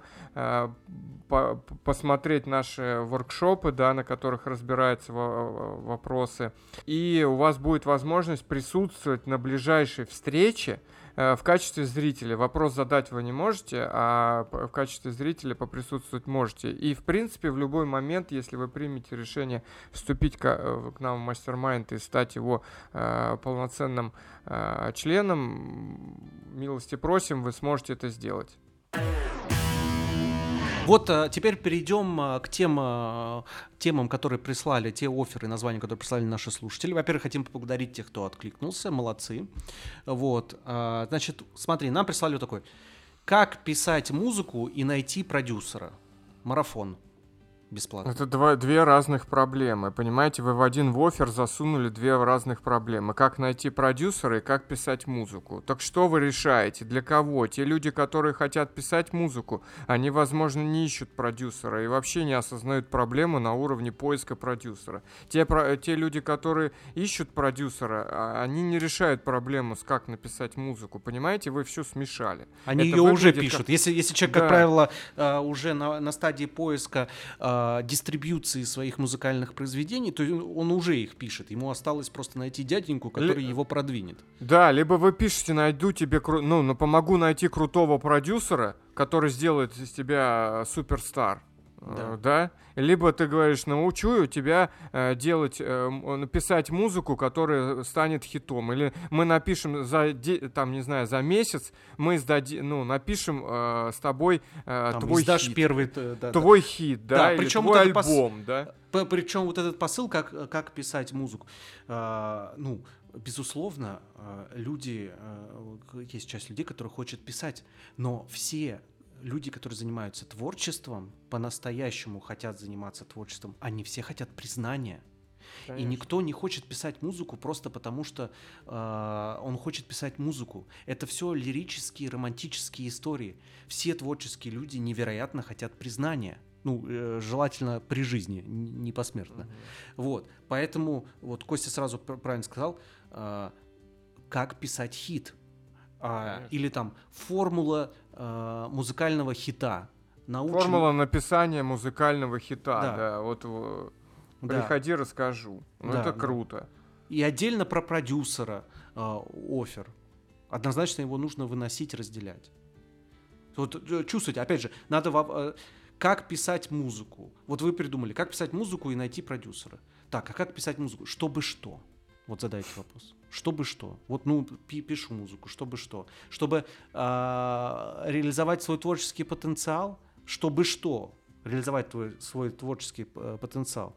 посмотреть наши воркшопы, да, на которых разбираются вопросы. И у вас будет возможность присутствовать на ближайшей встрече, Э, в качестве зрителя вопрос задать вы не можете, а в качестве зрителя поприсутствовать можете. И, в принципе, в любой момент, если вы примете решение вступить к, э, к нам в мастер-майнд и стать его э, полноценным э, членом, милости просим, вы сможете это сделать. Вот а, теперь перейдем а, к тем а, темам, которые прислали, те оферы, названия, которые прислали наши слушатели. Во-первых, хотим поблагодарить тех, кто откликнулся, молодцы. Вот, значит, смотри, нам прислали вот такой. Как писать музыку и найти продюсера? Марафон бесплатно. Это два, две разных проблемы. Понимаете, вы в один в офер засунули две разных проблемы. Как найти продюсера и как писать музыку. Так что вы решаете? Для кого? Те люди, которые хотят писать музыку, они, возможно, не ищут продюсера и вообще не осознают проблему на уровне поиска продюсера. Те, про, те люди, которые ищут продюсера, а, они не решают проблему с как написать музыку. Понимаете, вы все смешали. Они Это ее уже пишут. Как... Если, если человек, да. как правило, а, уже на, на стадии поиска а, дистрибьюции своих музыкальных произведений, то он уже их пишет. Ему осталось просто найти дяденьку, который Ли... его продвинет. Да, либо вы пишете, найду тебе, кру... ну, ну, помогу найти крутого продюсера, который сделает из тебя суперстар да. да? Либо ты говоришь, научу тебя э, делать, э, написать музыку, которая станет хитом. Или мы напишем за, там, не знаю, за месяц, мы сдади, ну, напишем э, с тобой э, там, твой хит. первый, да, твой да. хит, да, да или причем твой вот альбом, пос... да. Причем вот этот посыл, как, как писать музыку. А, ну, безусловно, люди, есть часть людей, которые хотят писать, но все люди, которые занимаются творчеством, по-настоящему хотят заниматься творчеством, они все хотят признания. Конечно. И никто не хочет писать музыку просто потому, что э, он хочет писать музыку. Это все лирические, романтические истории. Все творческие люди невероятно хотят признания. Ну, э, желательно при жизни, не посмертно. Угу. Вот. Поэтому, вот Костя сразу правильно сказал, э, как писать хит. А, или там формула э, музыкального хита. Научим... Формула написания музыкального хита, да. да вот да. приходи, расскажу. Ну, да, это круто. Да. И отдельно про продюсера э, офер. Однозначно его нужно выносить, разделять. Вот э, чувствуйте, опять же, надо э, как писать музыку. Вот вы придумали, как писать музыку и найти продюсера. Так, а как писать музыку? Чтобы что? Вот задайте вопрос. Чтобы что? Вот, ну, пишу музыку, чтобы что? Чтобы э, реализовать свой творческий потенциал? Чтобы что? Реализовать твой, свой творческий э, потенциал?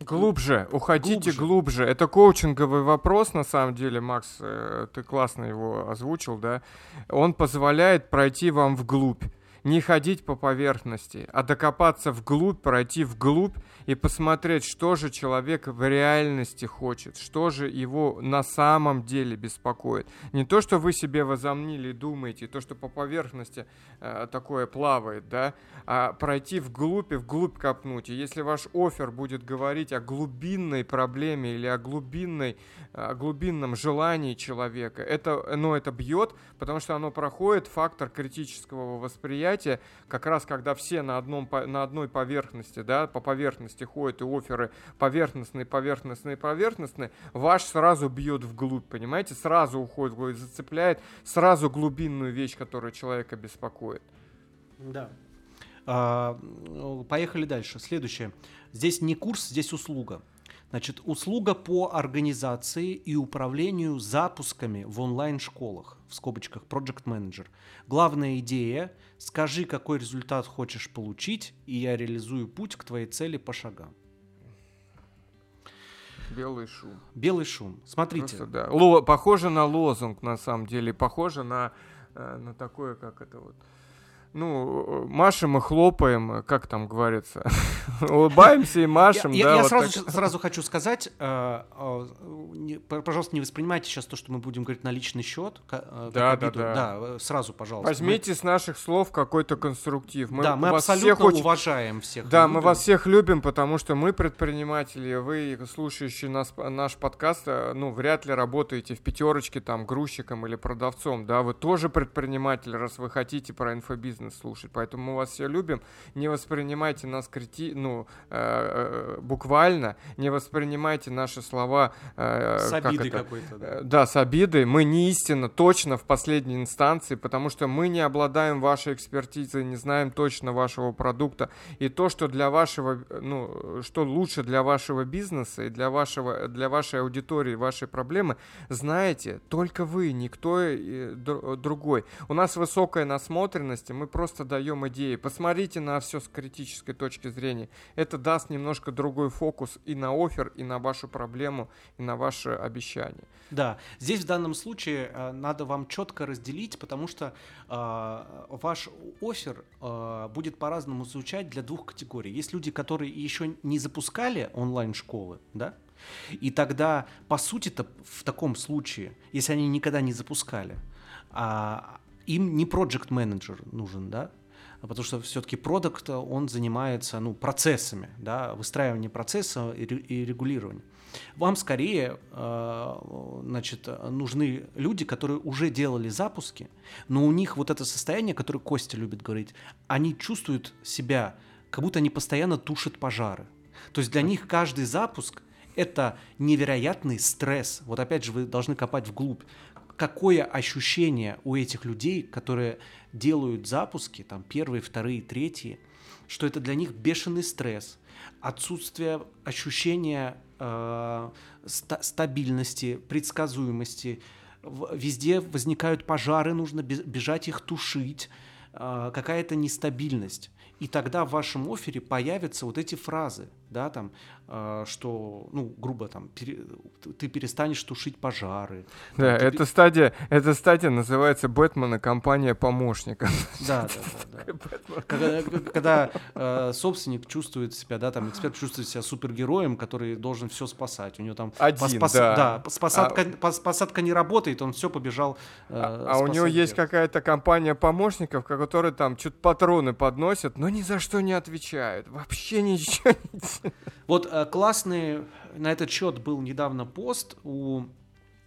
Глубже, уходите глубже. глубже. Это коучинговый вопрос, на самом деле, Макс, э, ты классно его озвучил, да? Он позволяет пройти вам вглубь не ходить по поверхности, а докопаться вглубь, пройти вглубь и посмотреть, что же человек в реальности хочет, что же его на самом деле беспокоит. Не то, что вы себе возомнили и думаете, то, что по поверхности э, такое плавает, да, а пройти вглубь и вглубь копнуть. И если ваш офер будет говорить о глубинной проблеме или о глубинной, о глубинном желании человека, это, ну, это бьет, потому что оно проходит фактор критического восприятия, мероприятие, как раз когда все на, одном, на одной поверхности, да, по поверхности ходят и оферы поверхностные, поверхностные, поверхностные, ваш сразу бьет вглубь, понимаете, сразу уходит вглубь, зацепляет сразу глубинную вещь, которая человека беспокоит. Да. А, поехали дальше. Следующее. Здесь не курс, здесь услуга. Значит, услуга по организации и управлению запусками в онлайн-школах, в скобочках Project Manager. Главная идея – скажи, какой результат хочешь получить, и я реализую путь к твоей цели по шагам. Белый шум. Белый шум. Смотрите. Просто, да. Ло, похоже на лозунг, на самом деле. Похоже на, э, на такое, как это вот ну, машем и хлопаем, как там говорится, улыбаемся и машем. Я, да, я вот сразу, так. сразу хочу сказать, э, э, не- пожалуйста, не воспринимайте сейчас то, что мы будем говорить на личный счет. э, Да, да, да. э, сразу, пожалуйста. Возьмите с наших слов какой-то конструктив. Мы, да, мы абсолютно всех очень- уважаем всех. Да, и мы любим. вас всех любим, потому что мы предприниматели, вы, слушающие нас, наш подкаст, э, ну, вряд ли работаете в пятерочке, там, грузчиком или продавцом, да, вы тоже предприниматель, раз вы хотите про инфобизнес слушать, поэтому мы вас все любим, не воспринимайте нас крити... ну, э, э, буквально, не воспринимайте наши слова... э, С как обидой это? какой-то. да. Э, Да, с обидой. Мы не истинно, точно в последней инстанции, потому что мы не обладаем вашей экспертизой, не знаем точно вашего продукта. И то, что для вашего, ну, что лучше для вашего бизнеса и для, вашего, для вашей аудитории, вашей проблемы, знаете только вы, никто э, др- другой. У нас высокая насмотренность, и мы просто даем идеи. Посмотрите на все с критической точки зрения. Это даст немножко другой фокус и на офер, и на вашу проблему, и на ваше обещание. Да, здесь в данном случае э, надо вам четко разделить, потому что э, ваш офер э, будет по-разному звучать для двух категорий. Есть люди, которые еще не запускали онлайн-школы, да, и тогда, по сути-то, в таком случае, если они никогда не запускали, а, им не проект менеджер нужен, да, потому что все-таки продукт, он занимается, ну, процессами, да, выстраивание процесса и, ре- и регулирование. Вам скорее, э, значит, нужны люди, которые уже делали запуски, но у них вот это состояние, которое Костя любит говорить, они чувствуют себя, как будто они постоянно тушат пожары. То есть для них каждый запуск это невероятный стресс. Вот опять же, вы должны копать вглубь. Какое ощущение у этих людей, которые делают запуски, там первые, вторые, третьи, что это для них бешеный стресс, отсутствие ощущения э, ста- стабильности, предсказуемости. Везде возникают пожары, нужно бе- бежать их тушить, э, какая-то нестабильность. И тогда в вашем офере появятся вот эти фразы, да, там, э, что, ну, грубо там, пере- ты перестанешь тушить пожары. Да, Ты эта стадия, эта стадия называется Бэтмен и компания помощника. Да, да, да. да. Когда, когда, э, собственник чувствует себя, да, там эксперт чувствует себя супергероем, который должен все спасать. У него там Один, да. пос- посадка, пос- посадка не работает, он все побежал. э, А у него есть какая-то компания помощников, которые там что-то патроны подносят, но ни за что не отвечают. Вообще ничего не. Вот э, классный на этот счет был недавно пост у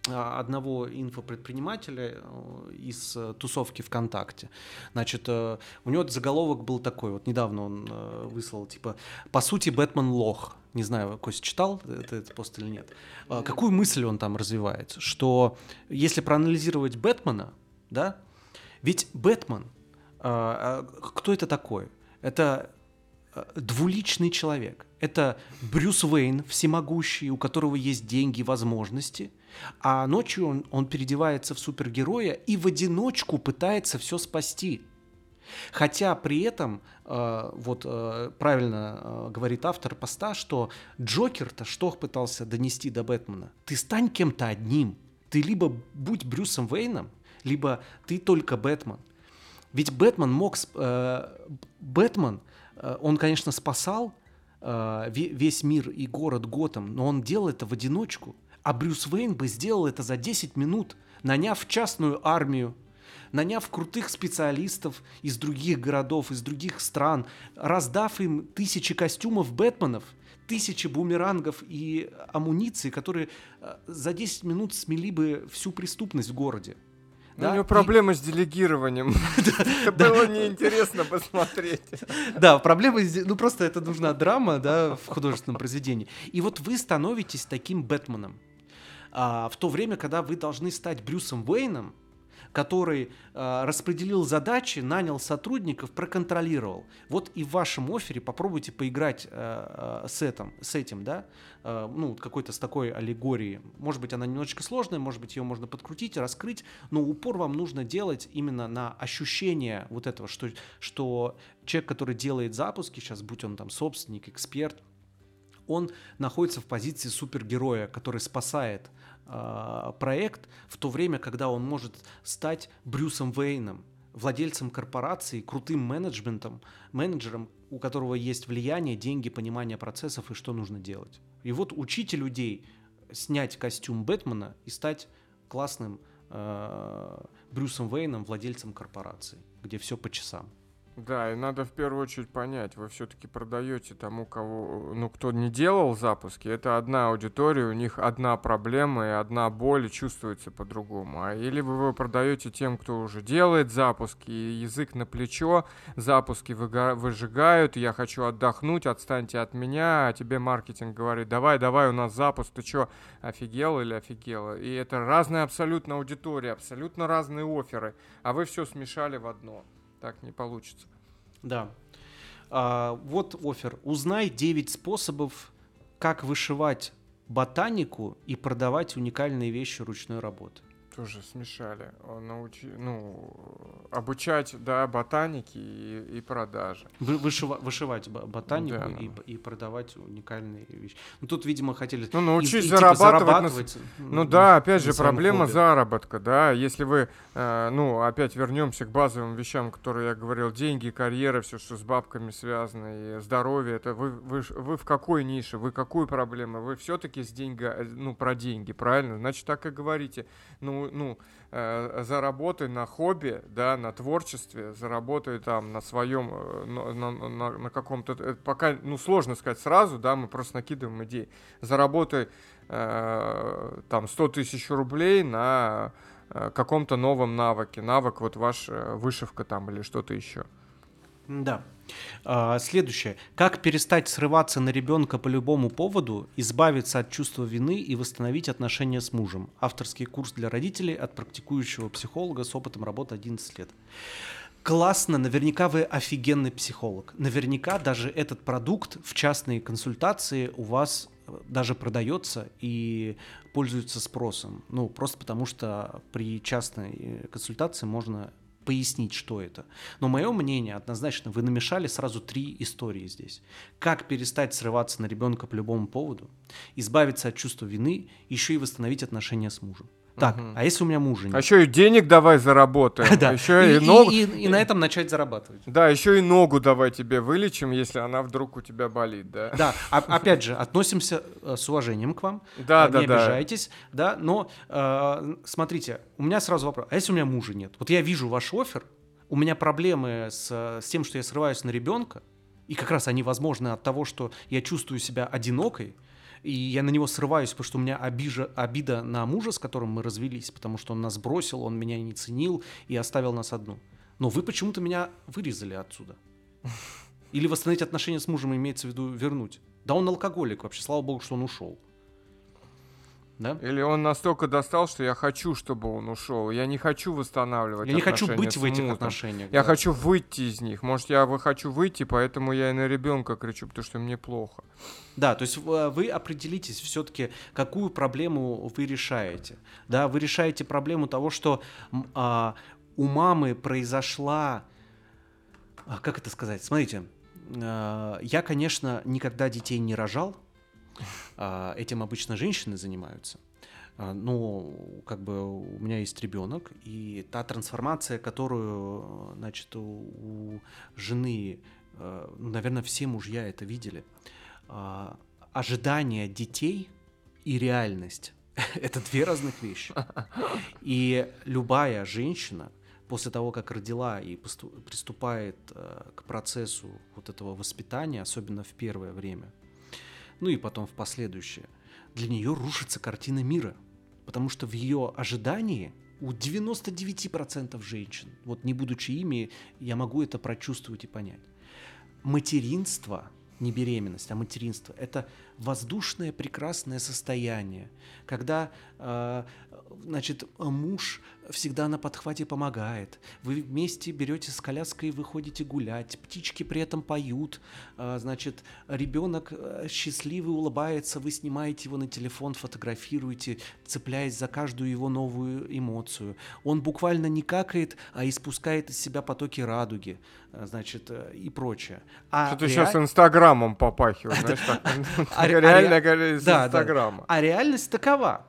а, одного инфопредпринимателя э, из э, тусовки ВКонтакте. Значит, э, у него заголовок был такой, вот недавно он э, выслал, типа, по сути, Бэтмен лох. Не знаю, Кость читал это- этот пост или нет. Какую мысль он там развивает? Что если проанализировать Бэтмена, да, ведь Бэтмен, кто это такой? Это э, двуличный человек. Это Брюс Уэйн, всемогущий, у которого есть деньги, возможности, а ночью он, он переодевается в супергероя и в одиночку пытается все спасти. Хотя при этом, э, вот э, правильно э, говорит автор поста, что Джокер-то что пытался донести до Бэтмена? Ты стань кем-то одним. Ты либо будь Брюсом Уэйном, либо ты только Бэтмен. Ведь Бэтмен мог... э, Бэтмен, э, он, конечно, спасал э, ве- весь мир и город Готэм, но он делал это в одиночку. А Брюс Уэйн бы сделал это за 10 минут, наняв частную армию, наняв крутых специалистов из других городов, из других стран, раздав им тысячи костюмов Бэтменов, тысячи бумерангов и амуниции, которые э, за 10 минут смели бы всю преступность в городе. Ну, Да, У него и- проблемы с делегированием. Это было неинтересно посмотреть. Да, проблема здесь, ну просто это нужна драма, да, в художественном произведении. И вот вы становитесь таким Бэтменом. А, в то время, когда вы должны стать Брюсом Уэйном, который а, распределил задачи, нанял сотрудников, проконтролировал. Вот и в вашем офере попробуйте поиграть а, а, с этим, с этим, да, а, ну какой-то с такой аллегорией. Может быть, она немножечко сложная, может быть, ее можно подкрутить, раскрыть, но упор вам нужно делать именно на ощущение вот этого, что, что человек, который делает запуски, сейчас будь он там собственник, эксперт, он находится в позиции супергероя, который спасает э, проект в то время, когда он может стать Брюсом Вейном, владельцем корпорации, крутым менеджментом, менеджером, у которого есть влияние, деньги, понимание процессов и что нужно делать. И вот учите людей снять костюм Бэтмена и стать классным э, Брюсом Вейном, владельцем корпорации, где все по часам. Да, и надо в первую очередь понять, вы все-таки продаете тому, кого, ну, кто не делал запуски, это одна аудитория, у них одна проблема и одна боль чувствуется по-другому. А или вы, продаете тем, кто уже делает запуски, и язык на плечо, запуски выжигают, я хочу отдохнуть, отстаньте от меня, а тебе маркетинг говорит, давай, давай, у нас запуск, ты что, офигел или офигела? И это разная абсолютно аудитория, абсолютно разные оферы, а вы все смешали в одно так не получится. Да. А, вот офер. Узнай 9 способов, как вышивать ботанику и продавать уникальные вещи ручной работы тоже смешали. Он научи, ну, обучать, да, ботанике и, и продаже. Вы, вышива, вышивать ботанику да, и, и продавать уникальные вещи. Ну, тут, видимо, хотели... Ну, научить и, зарабатывать. Типа, зарабатывать на, ну, да, опять же, проблема хобби. заработка, да. Если вы, э, ну, опять вернемся к базовым вещам, которые я говорил, деньги, карьера, все, что с бабками связано, и здоровье, это вы, вы, вы в какой нише, вы какую проблему? Вы все-таки с деньги, э, ну, про деньги, правильно? Значит, так и говорите. Ну, ну, э, заработай на хобби, да, на творчестве, заработай там на своем, э, на, на, на, каком-то, э, пока, ну, сложно сказать сразу, да, мы просто накидываем идеи. Заработай э, там 100 тысяч рублей на э, каком-то новом навыке, навык вот ваш вышивка там или что-то еще. Да. А, следующее. Как перестать срываться на ребенка по любому поводу, избавиться от чувства вины и восстановить отношения с мужем. Авторский курс для родителей от практикующего психолога с опытом работы 11 лет. Классно, наверняка вы офигенный психолог. Наверняка даже этот продукт в частной консультации у вас э, даже продается и пользуется спросом. Ну, просто потому что при частной э, консультации можно пояснить, что это. Но мое мнение однозначно, вы намешали сразу три истории здесь. Как перестать срываться на ребенка по любому поводу, избавиться от чувства вины, еще и восстановить отношения с мужем. Так, угу. а если у меня мужа нет? А еще и денег давай заработаем. да. Еще и, и, ногу... и, и, и на этом начать зарабатывать. Да, еще и ногу давай тебе вылечим, если она вдруг у тебя болит, да. Да, а, опять же, относимся э, с уважением к вам. Да, не да, обижайтесь, да. Но э, смотрите, у меня сразу вопрос: а если у меня мужа нет? Вот я вижу ваш офер, у меня проблемы с, с тем, что я срываюсь на ребенка, и как раз они возможны от того, что я чувствую себя одинокой и я на него срываюсь, потому что у меня обижа, обида на мужа, с которым мы развелись, потому что он нас бросил, он меня не ценил и оставил нас одну. Но вы почему-то меня вырезали отсюда. Или восстановить отношения с мужем имеется в виду вернуть. Да он алкоголик вообще, слава богу, что он ушел. Да? Или он настолько достал, что я хочу, чтобы он ушел. Я не хочу восстанавливать. Я не хочу быть в этих отношениях. Я да. хочу выйти из них. Может, я хочу выйти, поэтому я и на ребенка кричу, потому что мне плохо. Да, то есть вы определитесь все-таки, какую проблему вы решаете. Да, вы решаете проблему того, что а, у мамы произошла, а, как это сказать? Смотрите, а, я, конечно, никогда детей не рожал этим обычно женщины занимаются. А, но как бы у меня есть ребенок, и та трансформация, которую, значит, у, жены, а, ну, наверное, все мужья это видели, ожидание детей и реальность – это две разных вещи. И любая женщина после того, как родила и приступает к процессу вот этого воспитания, особенно в первое время, ну и потом в последующее, для нее рушится картина мира. Потому что в ее ожидании у 99% женщин, вот не будучи ими, я могу это прочувствовать и понять. Материнство, не беременность, а материнство, это воздушное прекрасное состояние, когда э, значит, муж всегда на подхвате помогает. Вы вместе берете с коляской и выходите гулять. Птички при этом поют. А, значит, ребенок э, счастливый улыбается, вы снимаете его на телефон, фотографируете, цепляясь за каждую его новую эмоцию. Он буквально не какает, а испускает из себя потоки радуги, значит, э, и прочее. А Что-то ре... сейчас Инстаграмом попахивает, знаешь, так. А реально, с Инстаграма. А реальность такова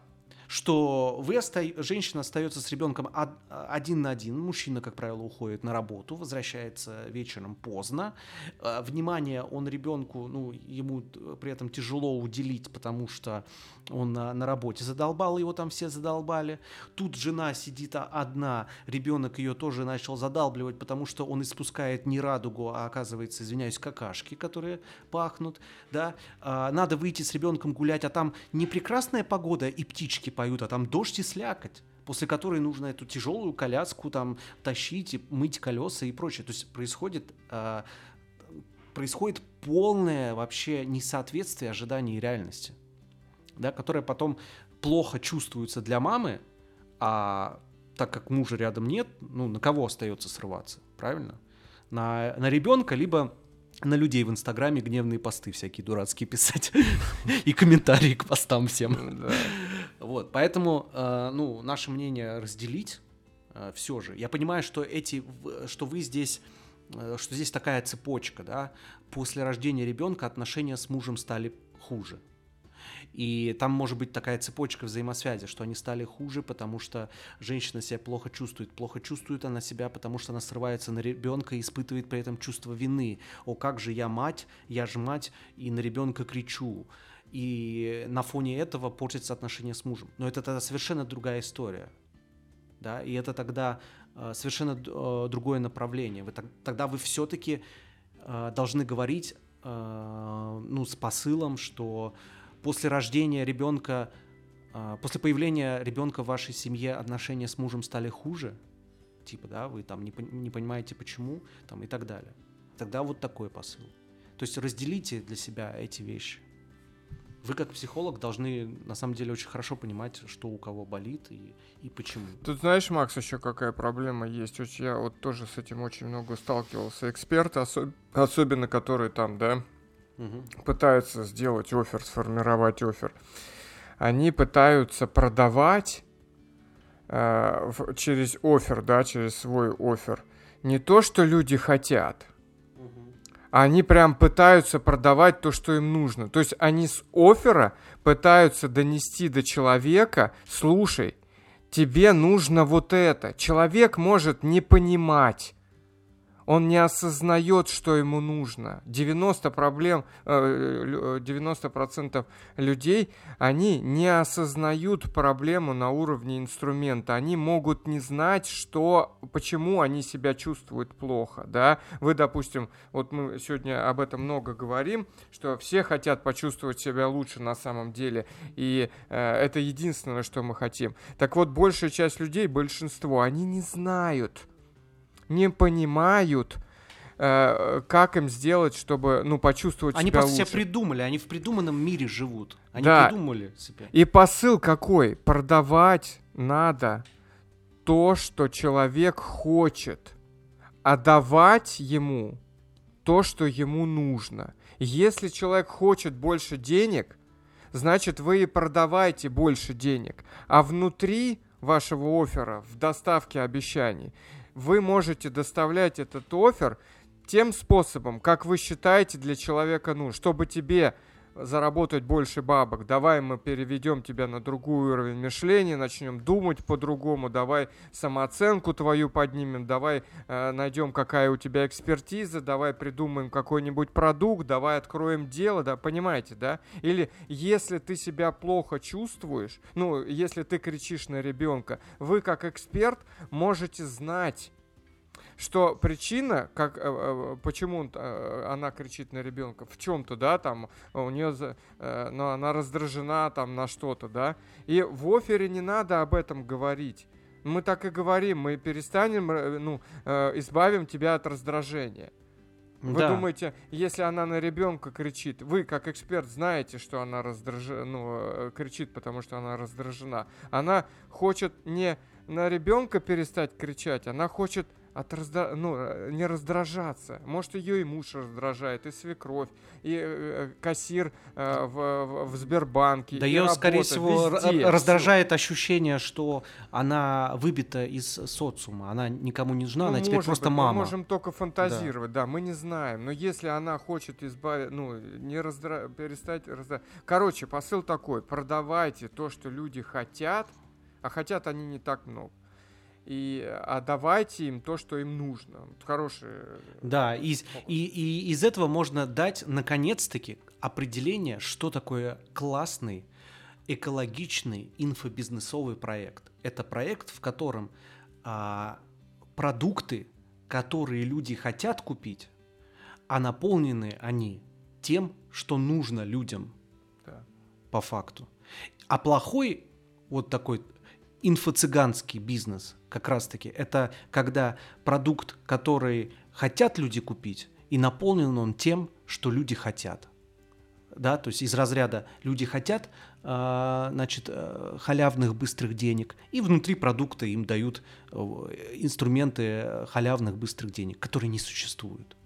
что вы оста... женщина остается с ребенком один на один, мужчина, как правило, уходит на работу, возвращается вечером поздно, э, внимание он ребенку, ну, ему при этом тяжело уделить, потому что он на, на работе задолбал, его там все задолбали. Тут жена сидит одна, ребенок ее тоже начал задалбливать, потому что он испускает не радугу, а оказывается, извиняюсь, какашки, которые пахнут, да. А, надо выйти с ребенком гулять, а там не прекрасная погода и птички поют, а там дождь и слякоть после которой нужно эту тяжелую коляску там тащить и мыть колеса и прочее. То есть происходит, э, происходит полное вообще несоответствие ожиданий и реальности да, которые потом плохо чувствуются для мамы, а так как мужа рядом нет, ну, на кого остается срываться, правильно? На, на ребенка, либо на людей в Инстаграме гневные посты всякие дурацкие писать и комментарии к постам всем. Вот, поэтому, э, ну, наше мнение разделить э, все же. Я понимаю, что эти, что вы здесь, э, что здесь такая цепочка, да, после рождения ребенка отношения с мужем стали хуже. И там может быть такая цепочка взаимосвязи, что они стали хуже, потому что женщина себя плохо чувствует. Плохо чувствует она себя, потому что она срывается на ребенка и испытывает при этом чувство вины. О, как же я мать, я же мать, и на ребенка кричу. И на фоне этого портится отношения с мужем. Но это тогда совершенно другая история. Да? И это тогда э, совершенно э, другое направление. Вы, тогда вы все-таки э, должны говорить э, ну, с посылом, что после рождения ребенка, а, после появления ребенка в вашей семье отношения с мужем стали хуже, типа, да, вы там не, не понимаете почему, там и так далее. Тогда вот такой посыл. То есть разделите для себя эти вещи. Вы как психолог должны на самом деле очень хорошо понимать, что у кого болит и, и почему. Тут знаешь, Макс, еще какая проблема есть. Очень, я вот тоже с этим очень много сталкивался. Эксперты, особ... особенно которые там, да, угу. пытаются сделать офер, сформировать офер, они пытаются продавать э, в, через офер, да, через свой офер, не то, что люди хотят, они прям пытаются продавать то, что им нужно. То есть они с оффера пытаются донести до человека, слушай, тебе нужно вот это. Человек может не понимать, он не осознает, что ему нужно. 90 проблем, 90% э, людей, они не осознают проблему на уровне инструмента. Они могут не знать, что, почему они себя чувствуют плохо, да. Вы, допустим, вот мы сегодня об этом много говорим, что все хотят почувствовать себя лучше на самом деле, и э, это единственное, что мы хотим. Так вот, большая часть людей, большинство, они не знают, не понимают, э, как им сделать, чтобы, ну, почувствовать они себя лучше. Они просто себя придумали, они в придуманном мире живут. Они да. придумали себя. И посыл какой? Продавать надо то, что человек хочет, а давать ему то, что ему нужно. Если человек хочет больше денег, значит вы и продавайте больше денег. А внутри вашего оффера, в доставке обещаний, вы можете доставлять этот офер тем способом, как вы считаете для человека нужен, чтобы тебе заработать больше бабок, давай мы переведем тебя на другой уровень мышления, начнем думать по-другому, давай самооценку твою поднимем, давай э, найдем, какая у тебя экспертиза, давай придумаем какой-нибудь продукт, давай откроем дело, да, понимаете, да? Или если ты себя плохо чувствуешь, ну, если ты кричишь на ребенка, вы как эксперт можете знать, что причина, как, э, э, почему э, она кричит на ребенка, в чем-то, да, там, у нее, ну, она раздражена там на что-то, да, и в офере не надо об этом говорить. Мы так и говорим, мы перестанем, ну, избавим тебя от раздражения. Вы да. думаете, если она на ребенка кричит, вы как эксперт знаете, что она раздражена, ну, кричит, потому что она раздражена. Она хочет не на ребенка перестать кричать, она хочет от разда... ну, э, не раздражаться. Может, ее и муж раздражает, и свекровь, и э, э кассир э, в, в Сбербанке. Да ее, скорее всего, везде, раздражает все. ощущение, что она выбита из социума, она никому не нужна, ну, она теперь просто быть, мама. Мы можем только фантазировать, да. да, мы не знаем. Но если она хочет избавить, ну, не раздра... перестать раздражать. Короче, посыл такой, продавайте то, что люди хотят, а хотят они не так много и отдавайте им то, что им нужно. Хорошие. Да, из, и, и из этого можно дать, наконец-таки, определение, что такое классный, экологичный инфобизнесовый проект. Это проект, в котором а, продукты, которые люди хотят купить, а наполнены они тем, что нужно людям да. по факту. А плохой вот такой инфо-цыганский бизнес как раз-таки. Это когда продукт, который хотят люди купить, и наполнен он тем, что люди хотят. Да, то есть из разряда люди хотят, э, значит, э, халявных быстрых денег, и внутри продукта им дают э, инструменты халявных быстрых денег, которые не существуют.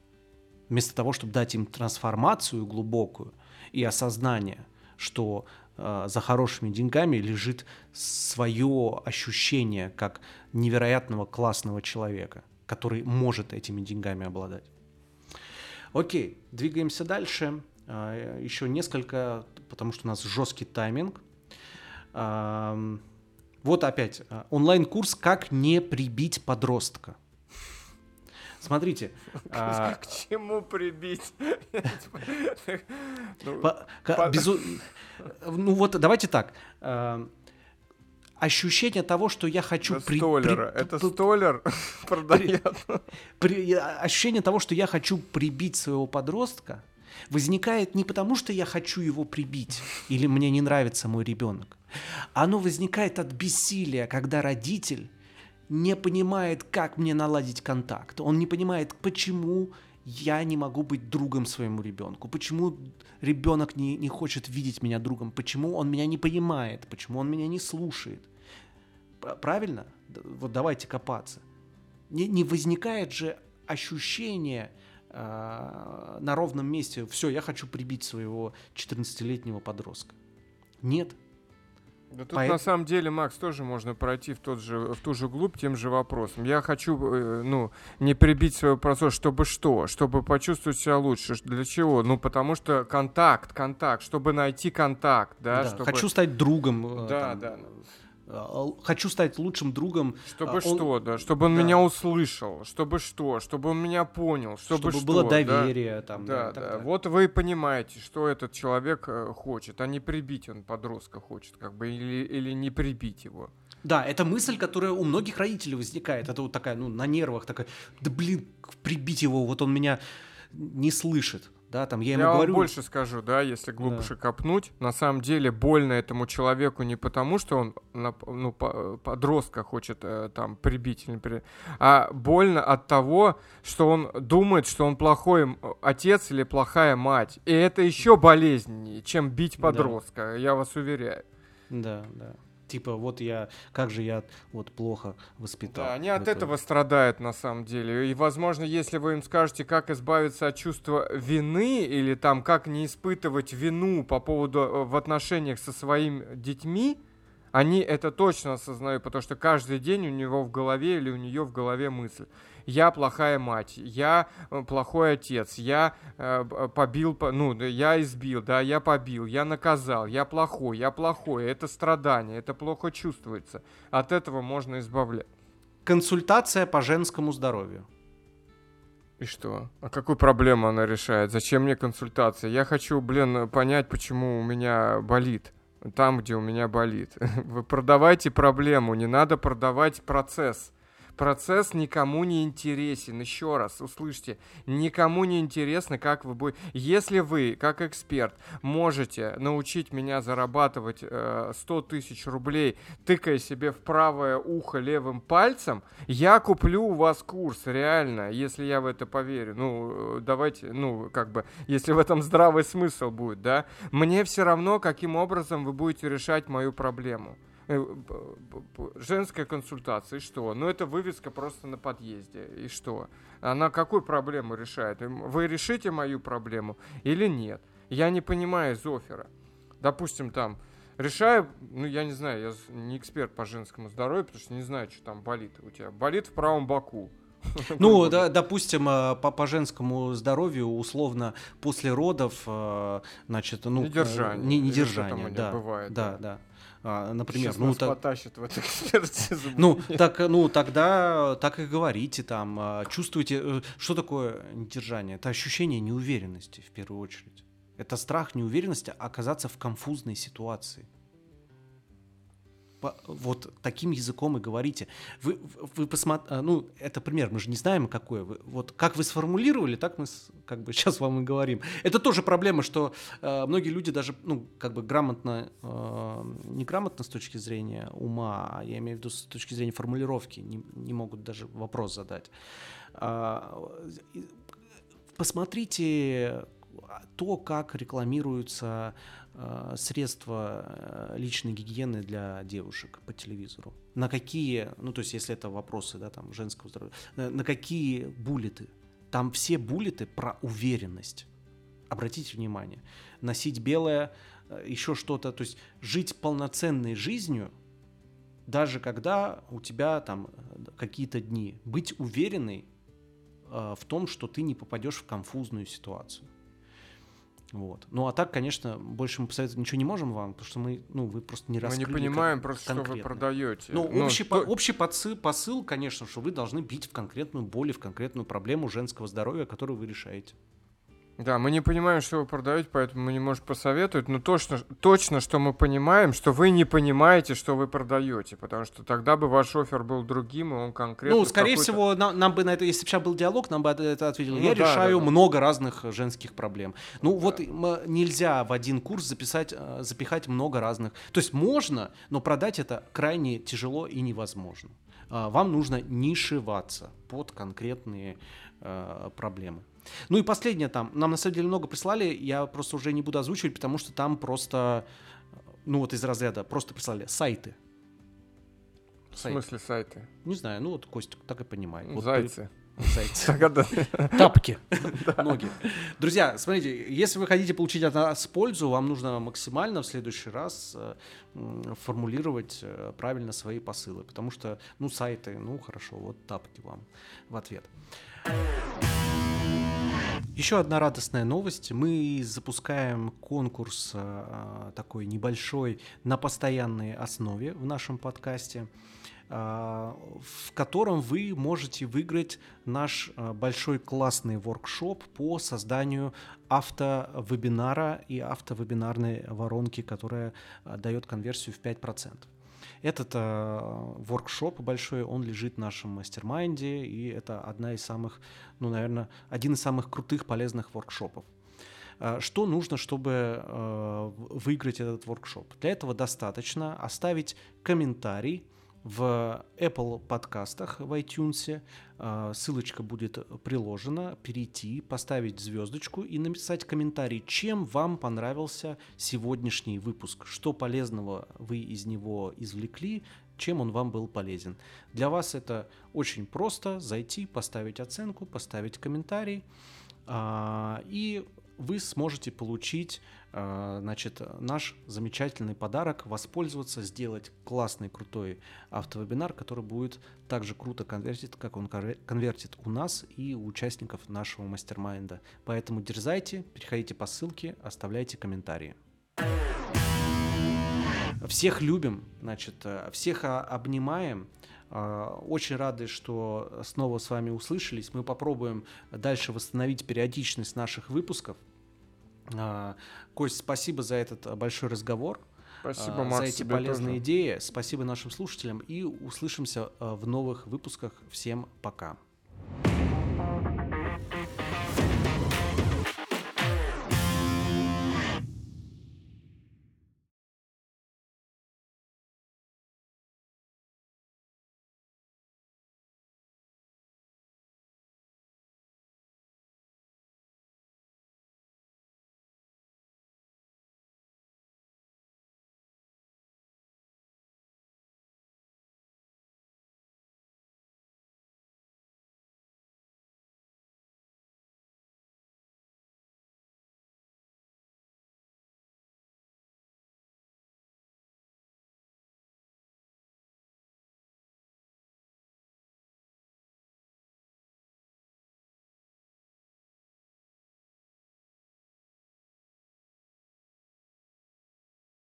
Вместо того, чтобы дать им трансформацию глубокую и осознание, что за хорошими деньгами лежит свое ощущение как невероятного классного человека, который может этими деньгами обладать. Окей, двигаемся дальше. Э, еще несколько, потому что у нас жесткий тайминг. Эм, вот опять э, онлайн-курс «Как не прибить подростка». Смотрите. А, к чему прибить? Ну вот давайте так. А, ощущение того, что я хочу... При. При, Это столер продает. При, ощущение того, что я хочу прибить своего подростка, возникает не потому, что я хочу его прибить, или мне не нравится мой ребенок. Оно возникает от бессилия, когда родитель не понимает, как мне наладить контакт. Он не понимает, почему я не могу быть другом своему ребенку, почему ребенок не, не хочет видеть меня другом, почему он меня не понимает, почему он меня не слушает. Правильно? Вот давайте копаться. Не, не возникает же ощущение э, на ровном месте, все, я хочу прибить своего 14-летнего подростка. Нет, да тут По... на самом деле, Макс, тоже можно пройти в, тот же, в ту же глубь тем же вопросом. Я хочу, э, ну, не прибить свой процесс, чтобы что? Чтобы почувствовать себя лучше. Для чего? Ну, потому что контакт, контакт, чтобы найти контакт, да? да чтобы... Хочу стать другом. Э, да, там, да. Э, хочу стать лучшим другом. Чтобы он... что, да, чтобы он да. меня услышал, чтобы что, чтобы он меня понял, чтобы, чтобы что, было доверие, да? там. Да, да. да. Вот вы понимаете, что этот человек э, хочет, а не прибить он подростка хочет, как бы или или не прибить его. Да, это мысль, которая у многих родителей возникает. Это вот такая, ну, на нервах такая, да блин, прибить его, вот он меня не слышит да, там я ему я говорю... вам больше скажу, да, если глубже да. копнуть, на самом деле больно этому человеку не потому, что он ну, подростка хочет э, там прибить, а больно от того, что он думает, что он плохой отец или плохая мать. И это еще болезненнее, чем бить подростка, да. я вас уверяю. Да, да. Типа, вот я, как же я вот плохо воспитал. Да, они от этого страдают на самом деле. И, возможно, если вы им скажете, как избавиться от чувства вины или там, как не испытывать вину по поводу э, в отношениях со своими детьми, они это точно осознают, потому что каждый день у него в голове или у нее в голове мысль я плохая мать, я э, плохой отец, я э, побил, ну, я избил, да, я побил, я наказал, я плохой, я плохой, это страдание, это плохо чувствуется. От этого можно избавлять. Консультация по женскому здоровью. И что? А какую проблему она решает? Зачем мне консультация? Я хочу, блин, понять, почему у меня болит. Там, где у меня болит. Вы продавайте проблему, не надо продавать процесс. Процесс никому не интересен. Еще раз, услышьте, никому не интересно, как вы будете... Если вы, как эксперт, можете научить меня зарабатывать э, 100 тысяч рублей, тыкая себе в правое ухо левым пальцем, я куплю у вас курс, реально, если я в это поверю. Ну, давайте, ну, как бы, если в этом здравый смысл будет, да? Мне все равно, каким образом вы будете решать мою проблему. Э, женская консультация, и что? Ну, это вывеска просто на подъезде, и что? Она какую проблему решает? Вы решите мою проблему или нет? Я не понимаю из оффера. Допустим, там, решаю, ну, я не знаю, я не эксперт по женскому здоровью, потому что не знаю, что там болит у тебя. Болит в правом боку. Ну, да, допустим, э, по, по женскому здоровью, условно, после родов, э, значит, ну... Недержание. Не, недержание, да. Бывает, да, да. да. А, например, Сейчас ну нас так, потащат в эту экспертизу. Ну, так, ну тогда так и говорите там, а, чувствуете, э, что такое недержание? Это ощущение неуверенности в первую очередь. Это страх неуверенности оказаться в конфузной ситуации вот таким языком и говорите. Вы, вы посмотрите, ну, это пример, мы же не знаем, какой вы. Вот как вы сформулировали, так мы как бы сейчас вам и говорим. Это тоже проблема, что э, многие люди даже, ну, как бы грамотно, э, неграмотно с точки зрения ума, а я имею в виду с точки зрения формулировки, не, не могут даже вопрос задать. Э, посмотрите то, как рекламируются средства э, личной гигиены для девушек по телевизору. На какие, ну то есть если это вопросы, да, там женского здоровья, на, на какие буллеты. Там все буллеты про уверенность. Обратите внимание. Носить белое, э, еще что-то, то есть жить полноценной жизнью, даже когда у тебя там какие-то дни. Быть уверенной э, в том, что ты не попадешь в конфузную ситуацию. Вот. Ну а так, конечно, больше мы посоветовать ничего не можем вам, потому что мы, ну, вы просто не раскрыли. Мы не понимаем просто, конкретно. что вы продаете. Ну, ну общий, что... по, общий посыл, посыл, конечно, что вы должны бить в конкретную боль, в конкретную проблему женского здоровья, которую вы решаете. Да, мы не понимаем, что вы продаете, поэтому мы не можем посоветовать, но точно, точно, что мы понимаем, что вы не понимаете, что вы продаете, потому что тогда бы ваш офер был другим, и он конкретно... Ну, скорее всего, нам, нам бы на это, если бы сейчас был диалог, нам бы это ответили. Ну, Я да, решаю да, да. много разных женских проблем. Ну, да. вот нельзя в один курс записать, э, запихать много разных. То есть можно, но продать это крайне тяжело и невозможно. А, вам нужно нишеваться под конкретные э, проблемы. Ну и последнее там, нам на самом деле много прислали, я просто уже не буду озвучивать, потому что там просто, ну вот из разряда, просто прислали сайты. В смысле сайты? Не знаю, ну вот Костя так и понимает. Вот Зайцы. Зайцы. Тапки. Ноги. Друзья, смотрите, если вы хотите получить от нас пользу, вам нужно максимально в следующий раз э, формулировать э, правильно свои посылы. Потому что, ну, сайты, ну, хорошо, вот тапки вам в ответ. Еще одна радостная новость. Мы запускаем конкурс а, такой небольшой на постоянной основе в нашем подкасте, а, в котором вы можете выиграть наш а, большой классный воркшоп по созданию автовебинара и автовебинарной воронки, которая дает конверсию в 5%. Этот э, воркшоп большой, он лежит в нашем мастер-майнде, и это одна из самых, ну, наверное, один из самых крутых, полезных воркшопов. Э, что нужно, чтобы э, выиграть этот воркшоп? Для этого достаточно оставить комментарий в Apple подкастах в iTunes. А, ссылочка будет приложена. Перейти, поставить звездочку и написать комментарий, чем вам понравился сегодняшний выпуск, что полезного вы из него извлекли, чем он вам был полезен. Для вас это очень просто. Зайти, поставить оценку, поставить комментарий. А, и вы сможете получить значит, наш замечательный подарок, воспользоваться, сделать классный, крутой автовебинар, который будет так же круто конвертить, как он конвертит у нас и у участников нашего мастер-майнда. Поэтому дерзайте, переходите по ссылке, оставляйте комментарии. Всех любим, значит, всех обнимаем. Э, очень рады, что снова с вами услышались. Мы попробуем дальше восстановить периодичность наших выпусков. Э, Кость, спасибо за этот большой разговор. Спасибо, Макс, за эти полезные тоже. идеи. Спасибо нашим слушателям и услышимся в новых выпусках. Всем пока.